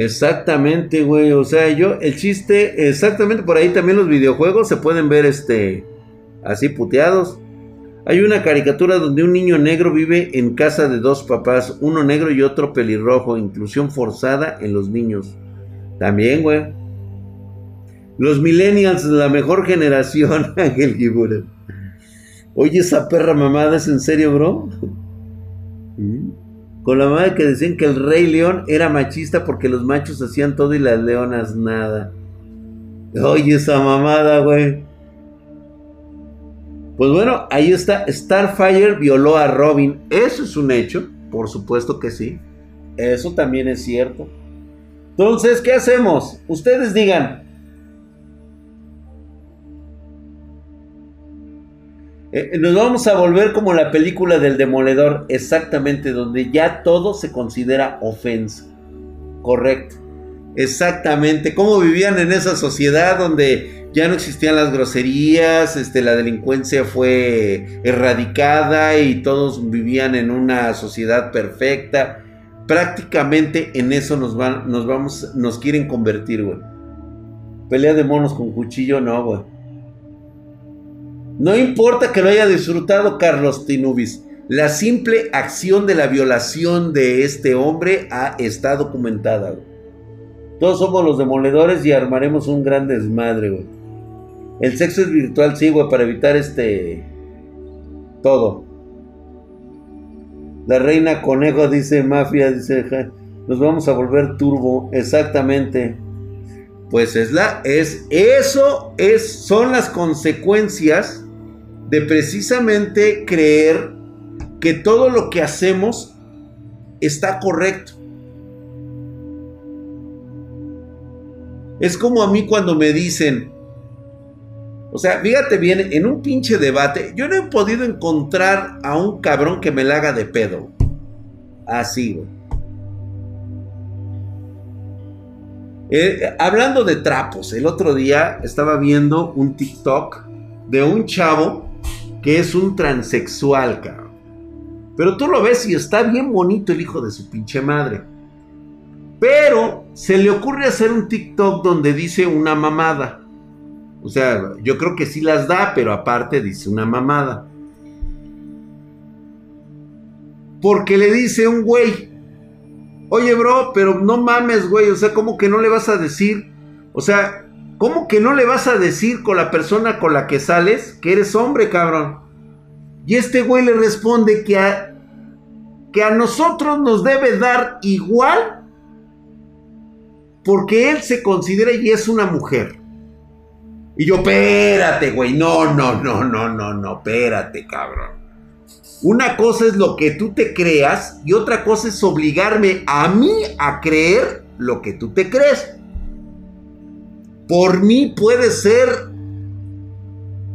Exactamente, güey. O sea, yo, el chiste, exactamente por ahí también los videojuegos se pueden ver este, así puteados. Hay una caricatura donde un niño negro vive en casa de dos papás, uno negro y otro pelirrojo, inclusión forzada en los niños. También, güey. Los millennials, la mejor generación, <laughs> Ángel Gibura. Oye, esa perra mamada, ¿es en serio, bro? Con la madre que decían que el rey león era machista porque los machos hacían todo y las leonas nada. Oye, esa mamada, güey. Pues bueno, ahí está. Starfire violó a Robin. Eso es un hecho. Por supuesto que sí. Eso también es cierto. Entonces, ¿qué hacemos? Ustedes digan, Eh, nos vamos a volver como la película del demoledor, exactamente, donde ya todo se considera ofensa. Correcto. Exactamente. Cómo vivían en esa sociedad donde ya no existían las groserías, este, la delincuencia fue erradicada y todos vivían en una sociedad perfecta. Prácticamente en eso nos van, nos vamos, nos quieren convertir, güey. Pelea de monos con cuchillo, no, güey. No importa que lo haya disfrutado Carlos Tinubis. La simple acción de la violación de este hombre ha, está documentada. Todos somos los demoledores y armaremos un gran desmadre, güey. El sexo es virtual, sí, güey, para evitar este... Todo. La reina conejo dice mafia, dice... Nos vamos a volver turbo. Exactamente. Pues es la... Es... Eso es... Son las consecuencias de precisamente creer que todo lo que hacemos está correcto. Es como a mí cuando me dicen, o sea, fíjate bien, en un pinche debate, yo no he podido encontrar a un cabrón que me la haga de pedo. Así, güey. Eh, hablando de trapos, el otro día estaba viendo un TikTok de un chavo que es un transexual, cabrón. Pero tú lo ves y está bien bonito el hijo de su pinche madre. Pero se le ocurre hacer un TikTok donde dice una mamada. O sea, yo creo que sí las da, pero aparte dice una mamada. Porque le dice un güey, oye bro, pero no mames, güey, o sea, ¿cómo que no le vas a decir? O sea, ¿Cómo que no le vas a decir con la persona con la que sales que eres hombre, cabrón? Y este güey le responde que a, que a nosotros nos debe dar igual porque él se considera y es una mujer. Y yo, espérate, güey, no, no, no, no, no, no, espérate, cabrón. Una cosa es lo que tú te creas y otra cosa es obligarme a mí a creer lo que tú te crees. Por mí puede ser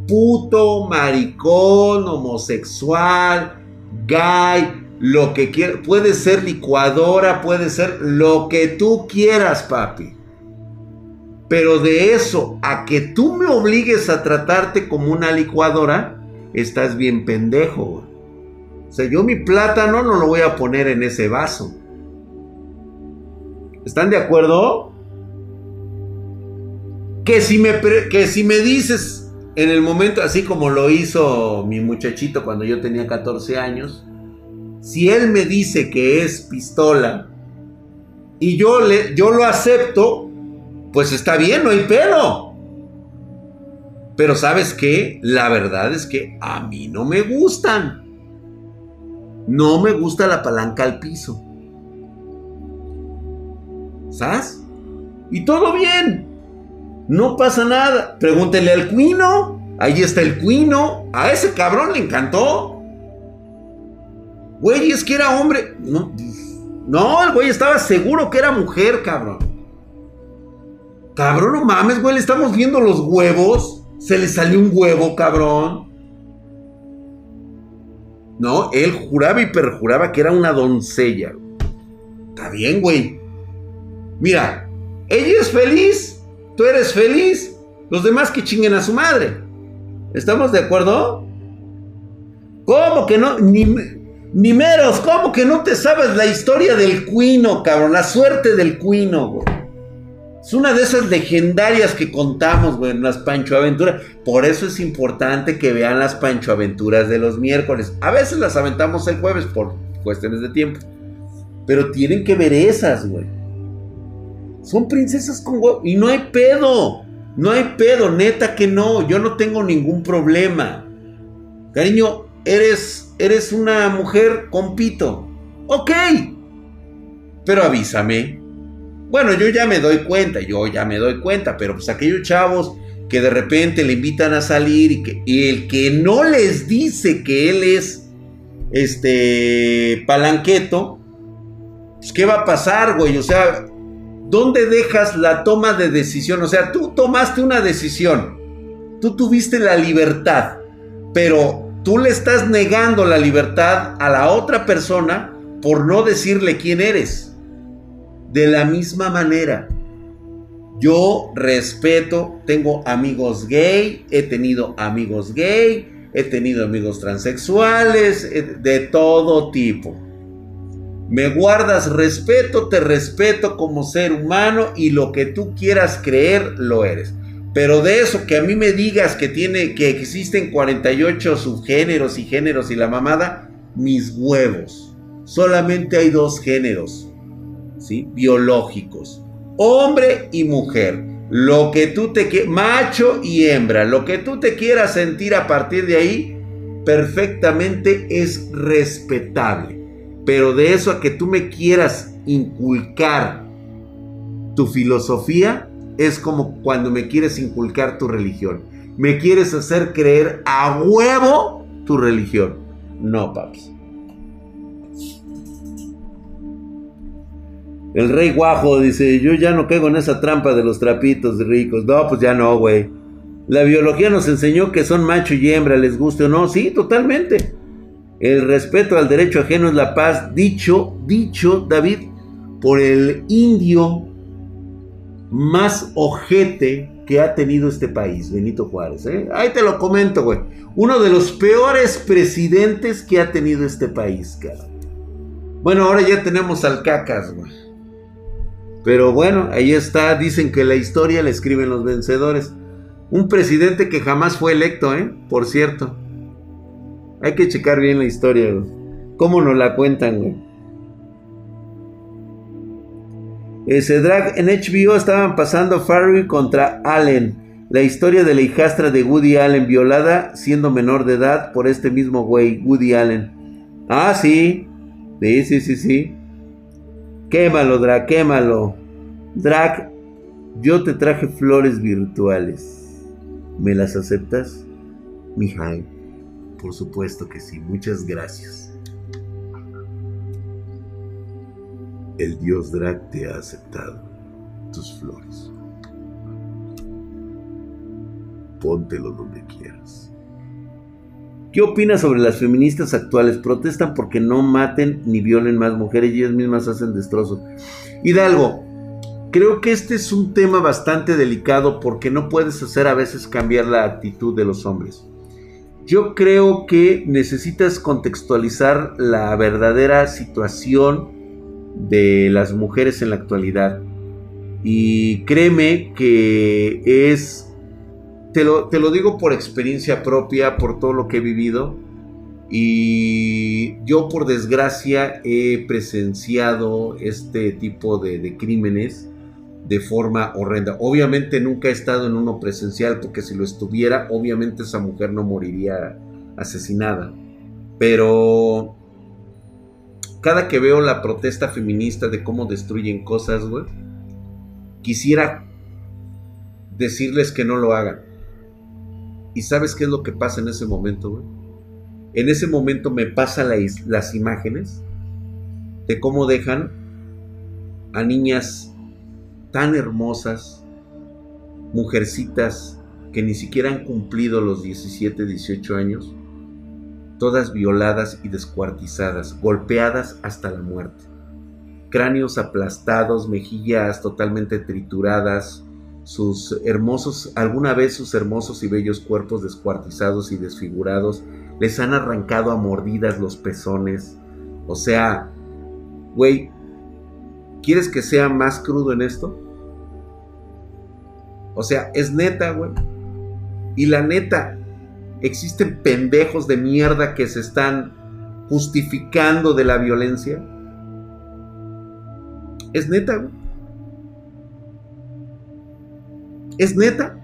puto, maricón, homosexual, gay, lo que quieras. Puede ser licuadora, puede ser lo que tú quieras, papi. Pero de eso a que tú me obligues a tratarte como una licuadora, estás bien pendejo. O sea, yo mi plátano no lo voy a poner en ese vaso. ¿Están de acuerdo? Que si me, que si me dices en el momento, así como lo hizo mi muchachito cuando yo tenía 14 años, si él me dice que es pistola y yo, le, yo lo acepto, pues está bien, no hay pelo. Pero sabes qué, la verdad es que a mí no me gustan. No me gusta la palanca al piso. ¿Sabes? Y todo bien. No pasa nada. Pregúntele al cuino. Ahí está el cuino. A ese cabrón le encantó. Güey, es que era hombre. No, no, el güey estaba seguro que era mujer, cabrón. Cabrón, no mames, güey, le estamos viendo los huevos. Se le salió un huevo, cabrón. No, él juraba y perjuraba que era una doncella. Está bien, güey. Mira, ella es feliz, tú eres feliz, los demás que chinguen a su madre. ¿Estamos de acuerdo? ¿Cómo que no? Ni, ni meros, ¿cómo que no te sabes la historia del cuino, cabrón? La suerte del cuino, güey. Es una de esas legendarias que contamos, güey, en las Pancho Aventuras. Por eso es importante que vean las Pancho Aventuras de los miércoles. A veces las aventamos el jueves por cuestiones de tiempo. Pero tienen que ver esas, güey. Son princesas con huevo. Y no hay pedo. No hay pedo, neta que no. Yo no tengo ningún problema. Cariño, eres, eres una mujer con pito. Ok. Pero avísame. Bueno, yo ya me doy cuenta, yo ya me doy cuenta, pero pues aquellos chavos que de repente le invitan a salir y, que, y el que no les dice que él es este palanqueto, pues ¿qué va a pasar, güey? O sea, ¿Dónde dejas la toma de decisión? O sea, tú tomaste una decisión, tú tuviste la libertad, pero tú le estás negando la libertad a la otra persona por no decirle quién eres. De la misma manera, yo respeto, tengo amigos gay, he tenido amigos gay, he tenido amigos transexuales, eh, de todo tipo. Me guardas respeto, te respeto como ser humano y lo que tú quieras creer lo eres. Pero de eso que a mí me digas que tiene que existen 48 subgéneros y géneros y la mamada, mis huevos. Solamente hay dos géneros, ¿sí? Biológicos. Hombre y mujer. Lo que tú te macho y hembra, lo que tú te quieras sentir a partir de ahí perfectamente es respetable. Pero de eso a que tú me quieras inculcar tu filosofía, es como cuando me quieres inculcar tu religión. Me quieres hacer creer a huevo tu religión. No, papi. El rey guajo dice, yo ya no caigo en esa trampa de los trapitos ricos. No, pues ya no, güey. La biología nos enseñó que son macho y hembra, les guste o no. Sí, totalmente. El respeto al derecho ajeno es la paz, dicho, dicho, David, por el indio más ojete que ha tenido este país, Benito Juárez. ¿eh? Ahí te lo comento, güey. Uno de los peores presidentes que ha tenido este país, cara. Bueno, ahora ya tenemos al cacas, güey. Pero bueno, ahí está. Dicen que la historia la escriben los vencedores. Un presidente que jamás fue electo, ¿eh? Por cierto. Hay que checar bien la historia. ¿Cómo nos la cuentan, güey? Ese drag en HBO estaban pasando Farrell contra Allen. La historia de la hijastra de Woody Allen violada siendo menor de edad por este mismo güey, Woody Allen. Ah, sí. Sí, sí, sí, sí. Quémalo, Drag, quémalo. Drag, yo te traje flores virtuales. ¿Me las aceptas? Mijail, por supuesto que sí, muchas gracias. El dios Drag te ha aceptado tus flores. Póntelo donde quieras. ¿Qué opinas sobre las feministas actuales? Protestan porque no maten ni violen más mujeres y ellas mismas hacen destrozos. Hidalgo, creo que este es un tema bastante delicado porque no puedes hacer a veces cambiar la actitud de los hombres. Yo creo que necesitas contextualizar la verdadera situación de las mujeres en la actualidad. Y créeme que es, te lo, te lo digo por experiencia propia, por todo lo que he vivido. Y yo por desgracia he presenciado este tipo de, de crímenes de forma horrenda. Obviamente nunca he estado en uno presencial porque si lo estuviera, obviamente esa mujer no moriría asesinada. Pero cada que veo la protesta feminista de cómo destruyen cosas, güey, quisiera decirles que no lo hagan. ¿Y sabes qué es lo que pasa en ese momento, güey? En ese momento me pasan las imágenes de cómo dejan a niñas tan hermosas, mujercitas que ni siquiera han cumplido los 17, 18 años, todas violadas y descuartizadas, golpeadas hasta la muerte. Cráneos aplastados, mejillas totalmente trituradas, sus hermosos, alguna vez sus hermosos y bellos cuerpos descuartizados y desfigurados, les han arrancado a mordidas los pezones. O sea, güey, ¿quieres que sea más crudo en esto? O sea, es neta, güey. Y la neta, existen pendejos de mierda que se están justificando de la violencia. Es neta, güey. Es neta.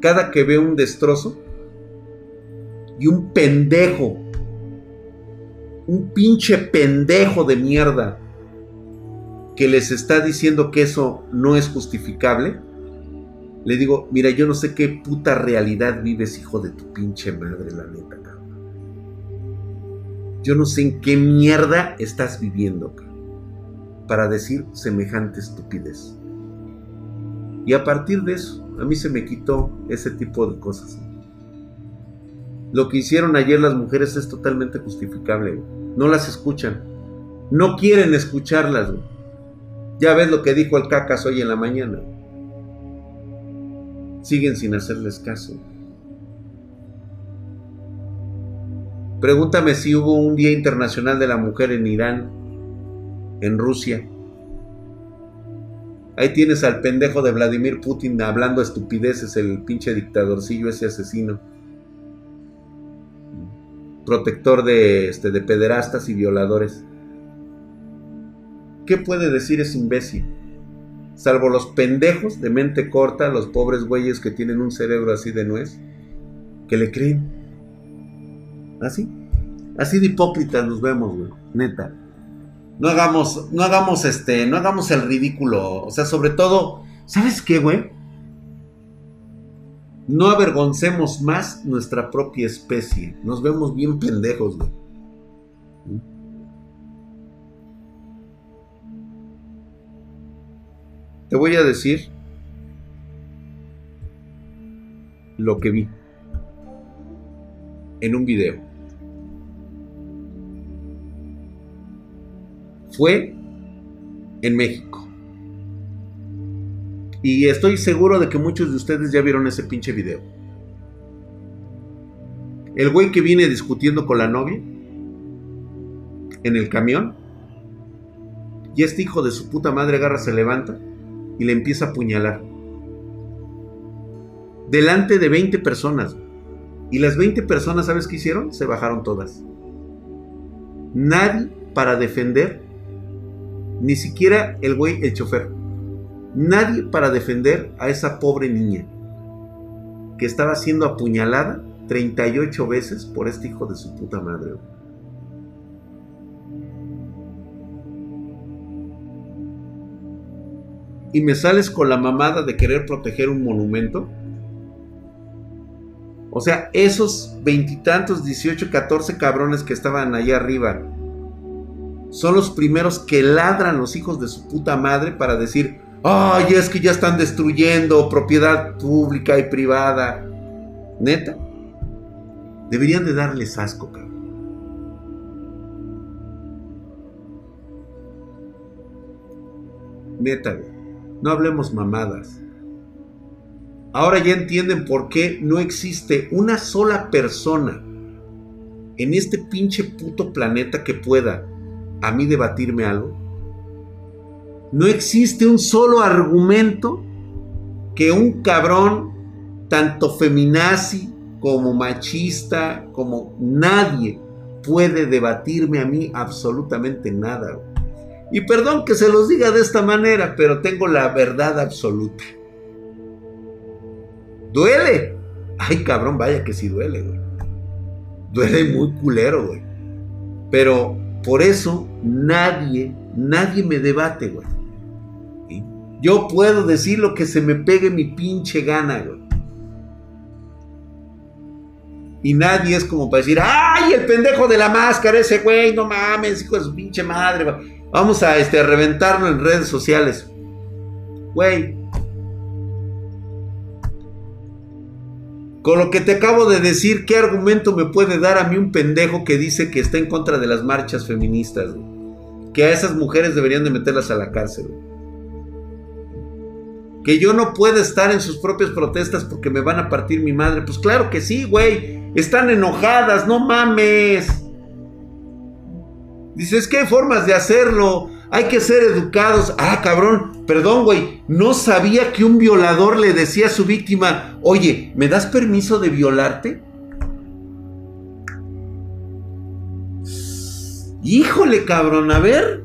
Cada que veo un destrozo y un pendejo, un pinche pendejo de mierda que les está diciendo que eso no es justificable, le digo, mira, yo no sé qué puta realidad vives, hijo de tu pinche madre, la neta, cabrón. Yo no sé en qué mierda estás viviendo, para decir semejante estupidez. Y a partir de eso, a mí se me quitó ese tipo de cosas. Lo que hicieron ayer las mujeres es totalmente justificable. No las escuchan. No quieren escucharlas. Ya ves lo que dijo el cacas hoy en la mañana siguen sin hacerles caso. Pregúntame si hubo un Día Internacional de la Mujer en Irán, en Rusia. Ahí tienes al pendejo de Vladimir Putin hablando estupideces, el pinche dictadorcillo ese asesino. Protector de, este, de pederastas y violadores. ¿Qué puede decir ese imbécil? salvo los pendejos de mente corta, los pobres güeyes que tienen un cerebro así de nuez, que le creen. Así. Así de hipócritas nos vemos, güey. Neta. No hagamos, no hagamos este, no hagamos el ridículo. O sea, sobre todo, ¿sabes qué, güey? No avergoncemos más nuestra propia especie. Nos vemos bien pendejos, güey. Te voy a decir lo que vi en un video. Fue en México. Y estoy seguro de que muchos de ustedes ya vieron ese pinche video. El güey que viene discutiendo con la novia en el camión. Y este hijo de su puta madre agarra, se levanta y le empieza a apuñalar. Delante de 20 personas. Y las 20 personas, ¿sabes qué hicieron? Se bajaron todas. Nadie para defender, ni siquiera el güey, el chofer. Nadie para defender a esa pobre niña que estaba siendo apuñalada 38 veces por este hijo de su puta madre. Y me sales con la mamada de querer proteger un monumento. O sea, esos veintitantos, 18, 14 cabrones que estaban allá arriba son los primeros que ladran los hijos de su puta madre para decir, ay, es que ya están destruyendo propiedad pública y privada. Neta, deberían de darles asco, cabrón. Neta, no hablemos mamadas. Ahora ya entienden por qué no existe una sola persona en este pinche puto planeta que pueda a mí debatirme algo. No existe un solo argumento que un cabrón, tanto feminazi como machista, como nadie, puede debatirme a mí absolutamente nada. Y perdón que se los diga de esta manera, pero tengo la verdad absoluta. Duele. Ay, cabrón, vaya que sí duele, güey. Duele muy culero, güey. Pero por eso nadie, nadie me debate, güey. Yo puedo decir lo que se me pegue mi pinche gana, güey. Y nadie es como para decir, ¡ay, el pendejo de la máscara, ese güey! No mames, hijo de su pinche madre, güey. Vamos a este, reventarlo en redes sociales. Güey. Con lo que te acabo de decir, ¿qué argumento me puede dar a mí un pendejo que dice que está en contra de las marchas feministas? Que a esas mujeres deberían de meterlas a la cárcel. Que yo no puedo estar en sus propias protestas porque me van a partir mi madre. Pues claro que sí, güey. Están enojadas, no mames. Dices, que hay formas de hacerlo. Hay que ser educados. Ah, cabrón, perdón, güey. No sabía que un violador le decía a su víctima, oye, ¿me das permiso de violarte? Híjole, cabrón, a ver.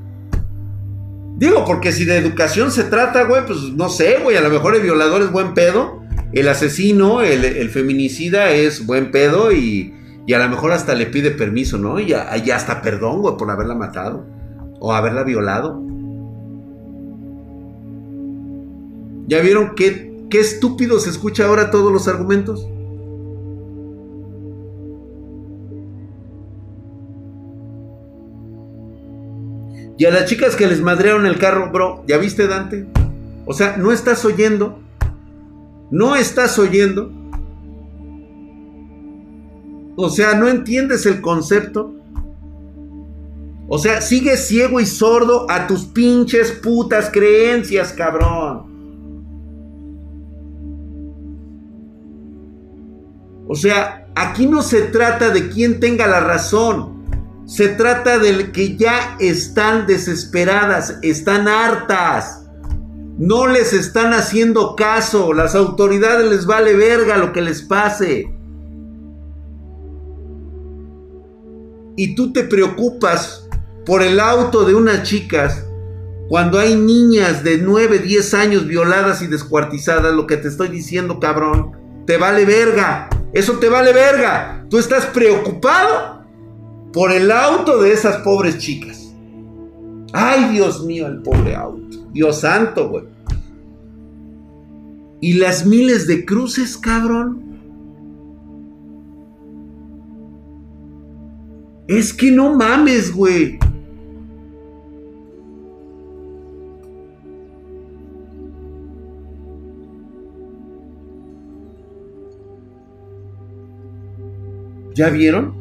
Digo, porque si de educación se trata, güey, pues no sé, güey. A lo mejor el violador es buen pedo. El asesino, el, el feminicida es buen pedo y y a lo mejor hasta le pide permiso, ¿no? Y ya, hasta perdón, güey, por haberla matado. O haberla violado. ¿Ya vieron qué, qué estúpido se escucha ahora todos los argumentos? Y a las chicas que les madrearon el carro, bro, ¿ya viste Dante? O sea, no estás oyendo. No estás oyendo o sea, ¿no entiendes el concepto? O sea, sigue ciego y sordo a tus pinches putas creencias, cabrón. O sea, aquí no se trata de quién tenga la razón. Se trata de que ya están desesperadas, están hartas. No les están haciendo caso. Las autoridades les vale verga lo que les pase. Y tú te preocupas por el auto de unas chicas cuando hay niñas de 9, 10 años violadas y descuartizadas, lo que te estoy diciendo, cabrón, te vale verga. Eso te vale verga. Tú estás preocupado por el auto de esas pobres chicas. Ay, Dios mío, el pobre auto. Dios santo, güey. Y las miles de cruces, cabrón. Es que no mames, güey. ¿Ya vieron?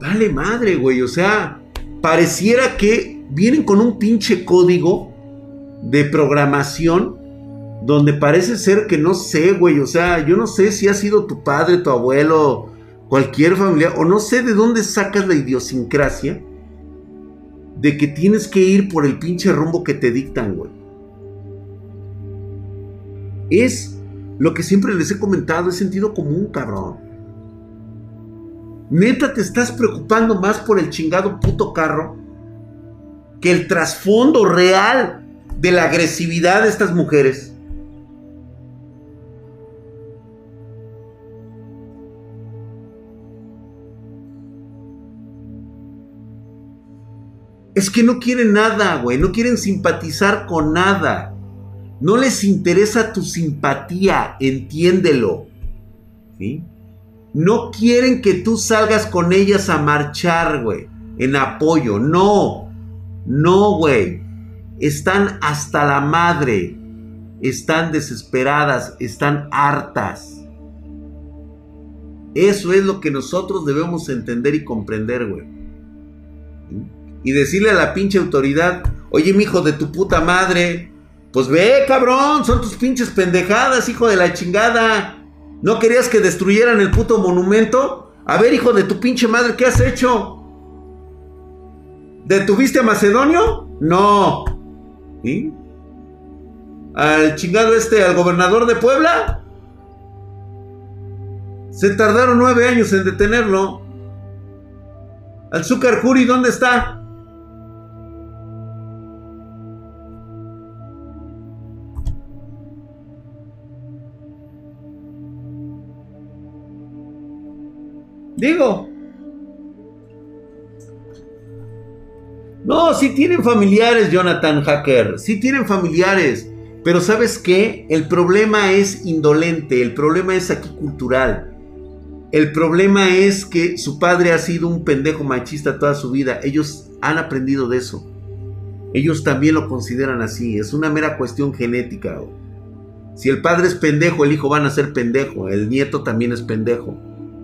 Vale madre, güey. O sea, pareciera que vienen con un pinche código de programación donde parece ser que no sé, güey, o sea, yo no sé si ha sido tu padre, tu abuelo, cualquier familia, o no sé de dónde sacas la idiosincrasia de que tienes que ir por el pinche rumbo que te dictan, güey. Es lo que siempre les he comentado, es sentido común, cabrón. Neta, te estás preocupando más por el chingado puto carro que el trasfondo real de la agresividad de estas mujeres. Es que no quieren nada, güey. No quieren simpatizar con nada. No les interesa tu simpatía, entiéndelo. ¿Sí? No quieren que tú salgas con ellas a marchar, güey. En apoyo. No. No, güey. Están hasta la madre. Están desesperadas. Están hartas. Eso es lo que nosotros debemos entender y comprender, güey. Y decirle a la pinche autoridad, oye, mi hijo de tu puta madre, pues ve, cabrón, son tus pinches pendejadas, hijo de la chingada. ¿No querías que destruyeran el puto monumento? A ver, hijo de tu pinche madre, ¿qué has hecho? ¿Detuviste a Macedonio? No. ¿Y? ¿Al chingado este, al gobernador de Puebla? Se tardaron nueve años en detenerlo. Al Zúcar Juri, ¿dónde está? Digo. No, si tienen familiares, Jonathan Hacker. Si tienen familiares. Pero ¿sabes qué? El problema es indolente. El problema es aquí cultural. El problema es que su padre ha sido un pendejo machista toda su vida. Ellos han aprendido de eso. Ellos también lo consideran así. Es una mera cuestión genética. Si el padre es pendejo, el hijo van a ser pendejo. El nieto también es pendejo.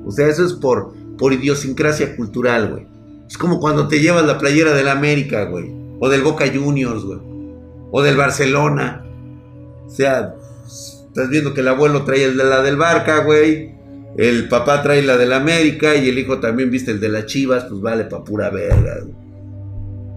O sea, eso es por, por idiosincrasia cultural, güey. Es como cuando te llevas la playera del América, güey. O del Boca Juniors, güey. O del Barcelona. O sea, estás viendo que el abuelo trae el de la del Barca, güey. El papá trae la del América y el hijo también viste el de las Chivas, pues vale pa' pura verga.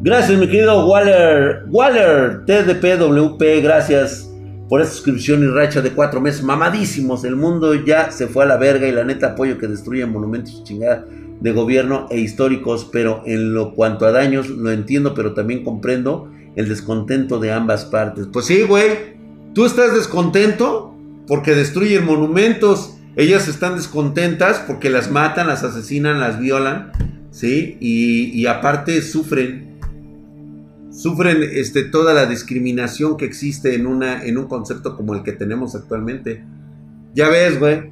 Gracias, mi querido Waller. Waller, TDPWP, gracias por esta suscripción y racha de cuatro meses mamadísimos. El mundo ya se fue a la verga y la neta apoyo que destruyen monumentos chingada de gobierno e históricos, pero en lo cuanto a daños lo entiendo, pero también comprendo el descontento de ambas partes. Pues sí, güey, tú estás descontento porque destruyen monumentos, ellas están descontentas porque las matan, las asesinan, las violan, ¿sí? Y, aparte sufren sufren este, toda la discriminación que existe en, una, en un concepto como el que tenemos actualmente. Ya ves, güey.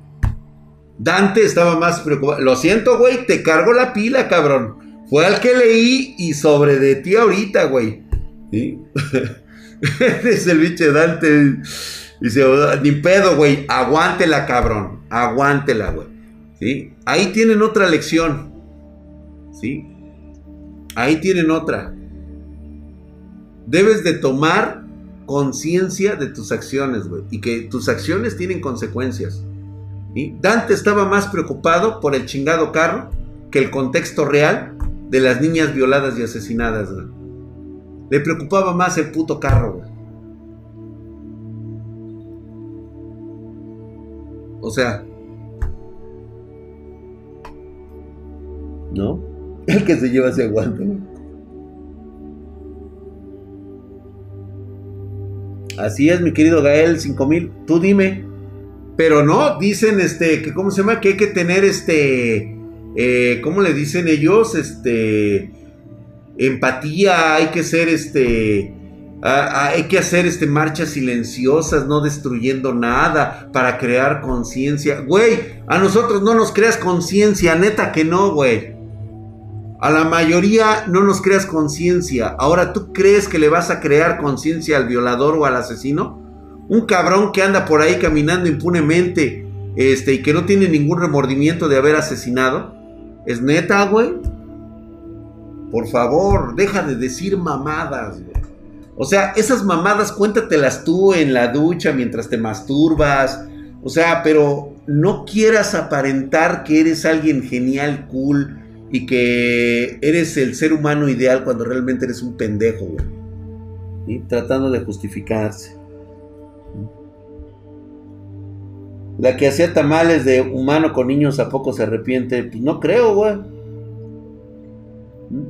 Dante estaba más preocupado. Lo siento, güey, te cargo la pila, cabrón. Fue al que leí y sobre de ti ahorita, güey. ¿Sí? <laughs> es el biche Dante. Dice, ni pedo, güey. Aguántela, cabrón. Aguántela, güey. Ahí tienen otra lección. ¿Sí? Ahí tienen otra debes de tomar conciencia de tus acciones, güey. Y que tus acciones tienen consecuencias. Dante estaba más preocupado por el chingado carro que el contexto real de las niñas violadas y asesinadas. Le preocupaba más el puto carro. O sea, ¿no? <laughs> El que se lleva ese aguante. Así es, mi querido Gael 5000. Tú dime. Pero no, dicen este, que cómo se llama, que hay que tener este, eh, ¿cómo le dicen ellos? Este, empatía, hay que ser este, hay que hacer este marchas silenciosas, no destruyendo nada para crear conciencia. Güey, a nosotros no nos creas conciencia, neta que no, güey. A la mayoría no nos creas conciencia. Ahora, ¿tú crees que le vas a crear conciencia al violador o al asesino? Un cabrón que anda por ahí caminando impunemente este, y que no tiene ningún remordimiento de haber asesinado. ¿Es neta, güey? Por favor, deja de decir mamadas, güey. O sea, esas mamadas cuéntatelas tú en la ducha mientras te masturbas. O sea, pero no quieras aparentar que eres alguien genial, cool y que eres el ser humano ideal cuando realmente eres un pendejo, güey. Y tratando de justificarse. La que hacía tamales de humano con niños a poco se arrepiente. Pues no creo, güey.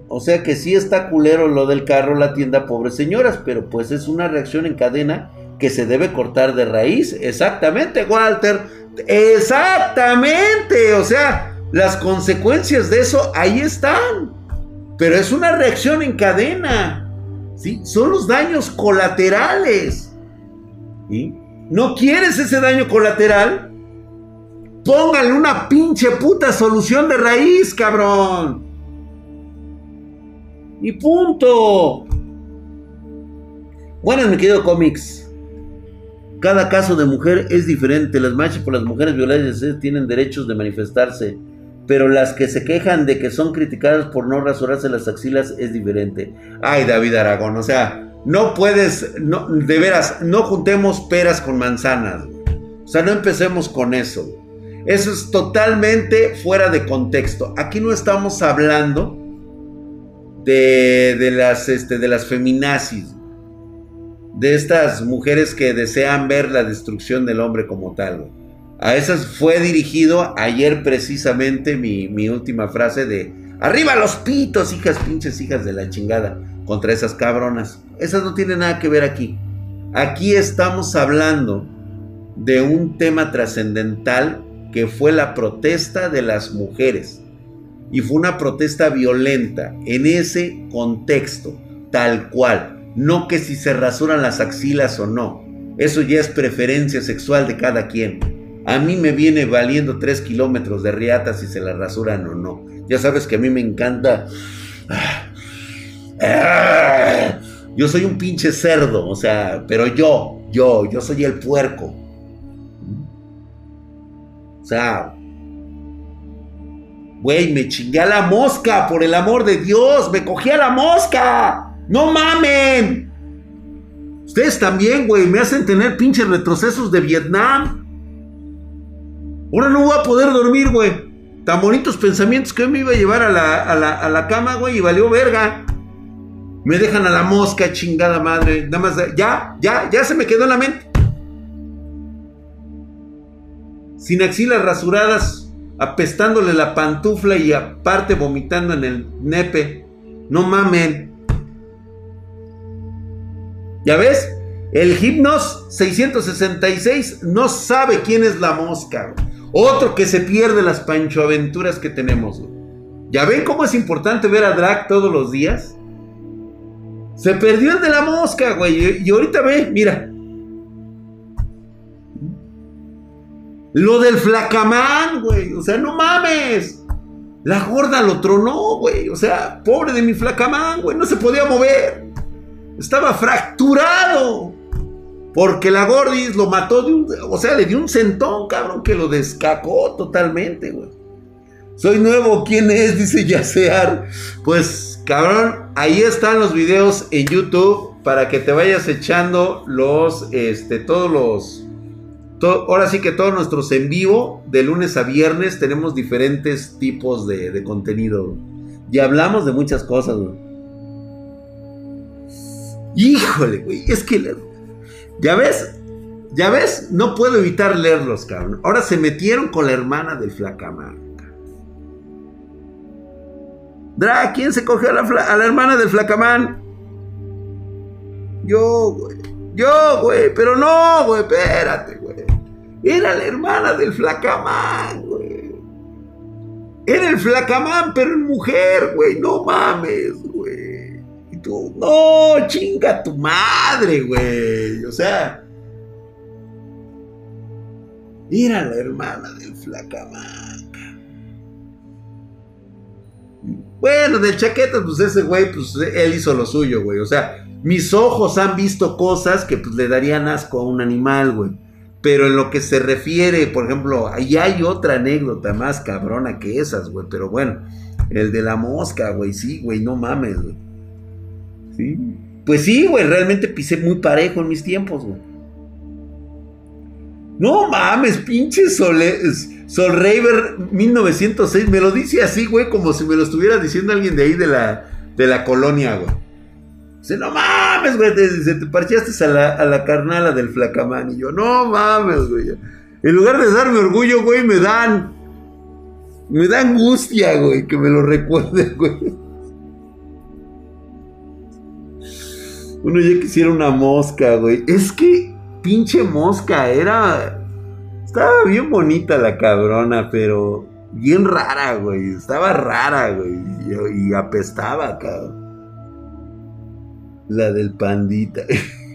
O sea que sí está culero lo del carro, la tienda, pobres señoras, pero pues es una reacción en cadena que se debe cortar de raíz. Exactamente, Walter. Exactamente. O sea, las consecuencias de eso ahí están. Pero es una reacción en cadena. ¿sí? Son los daños colaterales. ¿No quieres ese daño colateral? Póngale una pinche puta solución de raíz, cabrón. Y punto. Bueno, me quedo cómics. Cada caso de mujer es diferente. Las marchas por las mujeres violadas tienen derechos de manifestarse. Pero las que se quejan de que son criticadas por no rasurarse las axilas es diferente. Ay, David Aragón, o sea, no puedes, no, de veras, no juntemos peras con manzanas. O sea, no empecemos con eso. Eso es totalmente fuera de contexto. Aquí no estamos hablando de, de las, este, de las feminazis de estas mujeres que desean ver la destrucción del hombre como tal. A esas fue dirigido ayer precisamente mi, mi, última frase de arriba los pitos, hijas pinches hijas de la chingada, contra esas cabronas. Esas no tienen nada que ver aquí. Aquí estamos hablando de un tema trascendental que fue la protesta de las mujeres. Y fue una protesta violenta en ese contexto, tal cual no que si se rasuran las axilas o no. Eso ya es preferencia sexual de cada quien. A mí me viene valiendo 3 kilómetros de riata si se la rasuran o no. Ya sabes que a mí me encanta... Yo soy un pinche cerdo, o sea, pero yo, yo, yo soy el puerco. O sea, güey, me chingué a la mosca, por el amor de Dios, me cogí a la mosca. No mamen. Ustedes también, güey, me hacen tener pinches retrocesos de Vietnam. Ahora no voy a poder dormir, güey. Tan bonitos pensamientos que me iba a llevar a la, a la, cama, güey, y valió verga. Me dejan a la mosca, chingada madre. Nada más, ya, ya, ya se me quedó en la mente. Sin axilas rasuradas, apestándole la pantufla y aparte vomitando en el nepe. No mamen. ¿Ya ves? El Hipnos 666 no sabe quién es la mosca. Otro que se pierde las panchoaventuras que tenemos. ¿Ya ven cómo es importante ver a Drag todos los días? Se perdió el de la mosca, güey. Y ahorita ve, mira. Lo del flacamán, güey. O sea, no mames. La gorda lo tronó, güey. O sea, pobre de mi flacamán, güey. No se podía mover. Estaba fracturado. Porque la Gordis lo mató de un. O sea, le dio un centón, cabrón, que lo descacó totalmente, güey. Soy nuevo, ¿quién es? Dice Yacear. Pues, cabrón, ahí están los videos en YouTube para que te vayas echando los. Este, todos los. ahora sí que todos nuestros en vivo, de lunes a viernes, tenemos diferentes tipos de, contenido. Y hablamos de muchas cosas, güey. Híjole, güey, es que... Ya ves, ya ves, no puedo evitar leerlos, cabrón. Ahora se metieron con la hermana del flacamán. Dra, ¿quién se cogió a la, hermana del flacamán? Yo, güey. Yo, güey. Pero no, güey. Espérate, güey. Era la hermana del flacamán, güey. Era el flacamán, pero en mujer, güey. No mames, no, chinga tu madre, güey. O sea, era la hermana del flacamaca. Bueno, del chaqueta, pues ese güey, pues él hizo lo suyo, güey. O sea, mis ojos han visto cosas que pues le darían asco a un animal, güey. Pero en lo que se refiere, por ejemplo, ahí hay otra anécdota más cabrona que esas, güey. Pero bueno, el de la mosca, güey, sí, güey, no mames, güey. Pues sí, güey, realmente pisé muy parejo en mis tiempos, güey. No mames, pinche Sol, Sol Raver 1906. Me lo dice así, güey, como si me lo estuviera diciendo alguien de ahí de la, de la colonia, güey. Dice, no mames, güey, te, te parchaste a la, a la carnala del flacamán. Y yo, no mames, güey. En lugar de darme orgullo, güey, me dan. Me da angustia, güey, que me lo recuerde, <laughs> güey. Uno ya quisiera una mosca, güey. Es que pinche mosca, era... Estaba bien bonita la cabrona, pero Bien rara, güey. Estaba rara, güey. Y, apestaba, cabrón. La del pandita.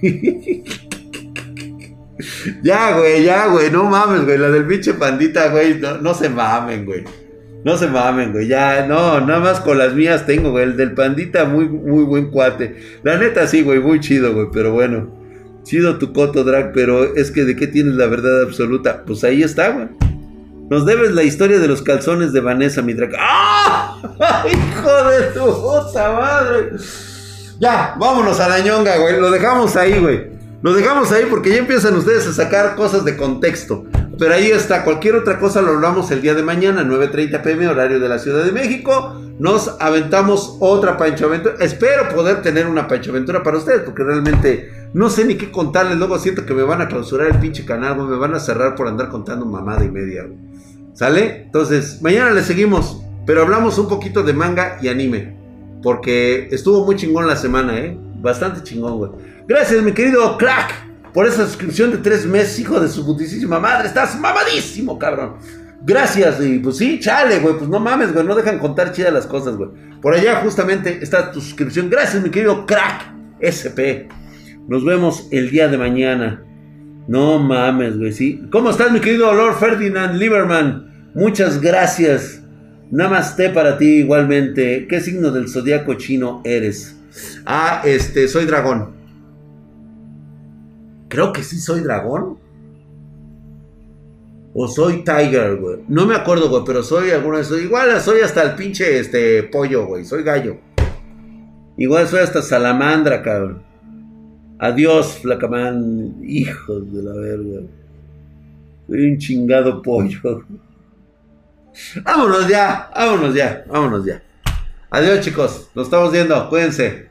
<laughs> ya, güey, ya, güey. No mames, güey. La del pinche pandita, güey. No, no se mamen, güey. No se mamen, güey. Ya, no, nada más con las mías tengo, güey. El del pandita, muy, muy buen cuate. La neta, sí, güey, muy chido, güey. Pero bueno, chido tu coto, drag. Pero es que de qué tienes la verdad absoluta. Pues ahí está, güey. Nos debes la historia de los calzones de Vanessa, mi drag. ¡Ah! <laughs> ¡Hijo de tu puta madre! Ya, vámonos a la ñonga, güey. Lo dejamos ahí, güey. Lo dejamos ahí porque ya empiezan ustedes a sacar cosas de contexto. Pero ahí está, cualquier otra cosa lo hablamos el día de mañana, 9.30 pm, horario de la Ciudad de México. Nos aventamos otra Pancho Aventura. Espero poder tener una Pancho Aventura para ustedes, porque realmente no sé ni qué contarles. Luego siento que me van a clausurar el pinche canal, güey. Me van a cerrar por andar contando mamada y media, güey. ¿Sale? Entonces, mañana le seguimos. Pero hablamos un poquito de manga y anime. Porque estuvo muy chingón la semana, ¿eh? Bastante chingón, güey. Gracias, mi querido Crack por esa suscripción de tres meses, hijo de su putísima madre. Estás mamadísimo, cabrón. Gracias, y pues sí, chale, güey. Pues no mames, güey. No dejan contar chidas las cosas, güey. Por allá justamente está tu suscripción. Gracias, mi querido crack SP. Nos vemos el día de mañana. No mames, güey, sí. ¿Cómo estás, mi querido Lord Ferdinand Lieberman? Muchas gracias. Namaste para ti igualmente. ¿Qué signo del zodiaco chino eres? Ah, este, soy dragón. Creo que sí soy dragón. O soy Tiger, güey. No me acuerdo, güey, pero soy alguna vez. Igual soy hasta el pinche este pollo, güey. Soy gallo. Igual soy hasta salamandra, cabrón. Adiós, flacamán. Hijos de la verga. Soy un chingado pollo. Vámonos ya, vámonos ya, vámonos ya. Adiós, chicos. Nos estamos viendo. Cuídense.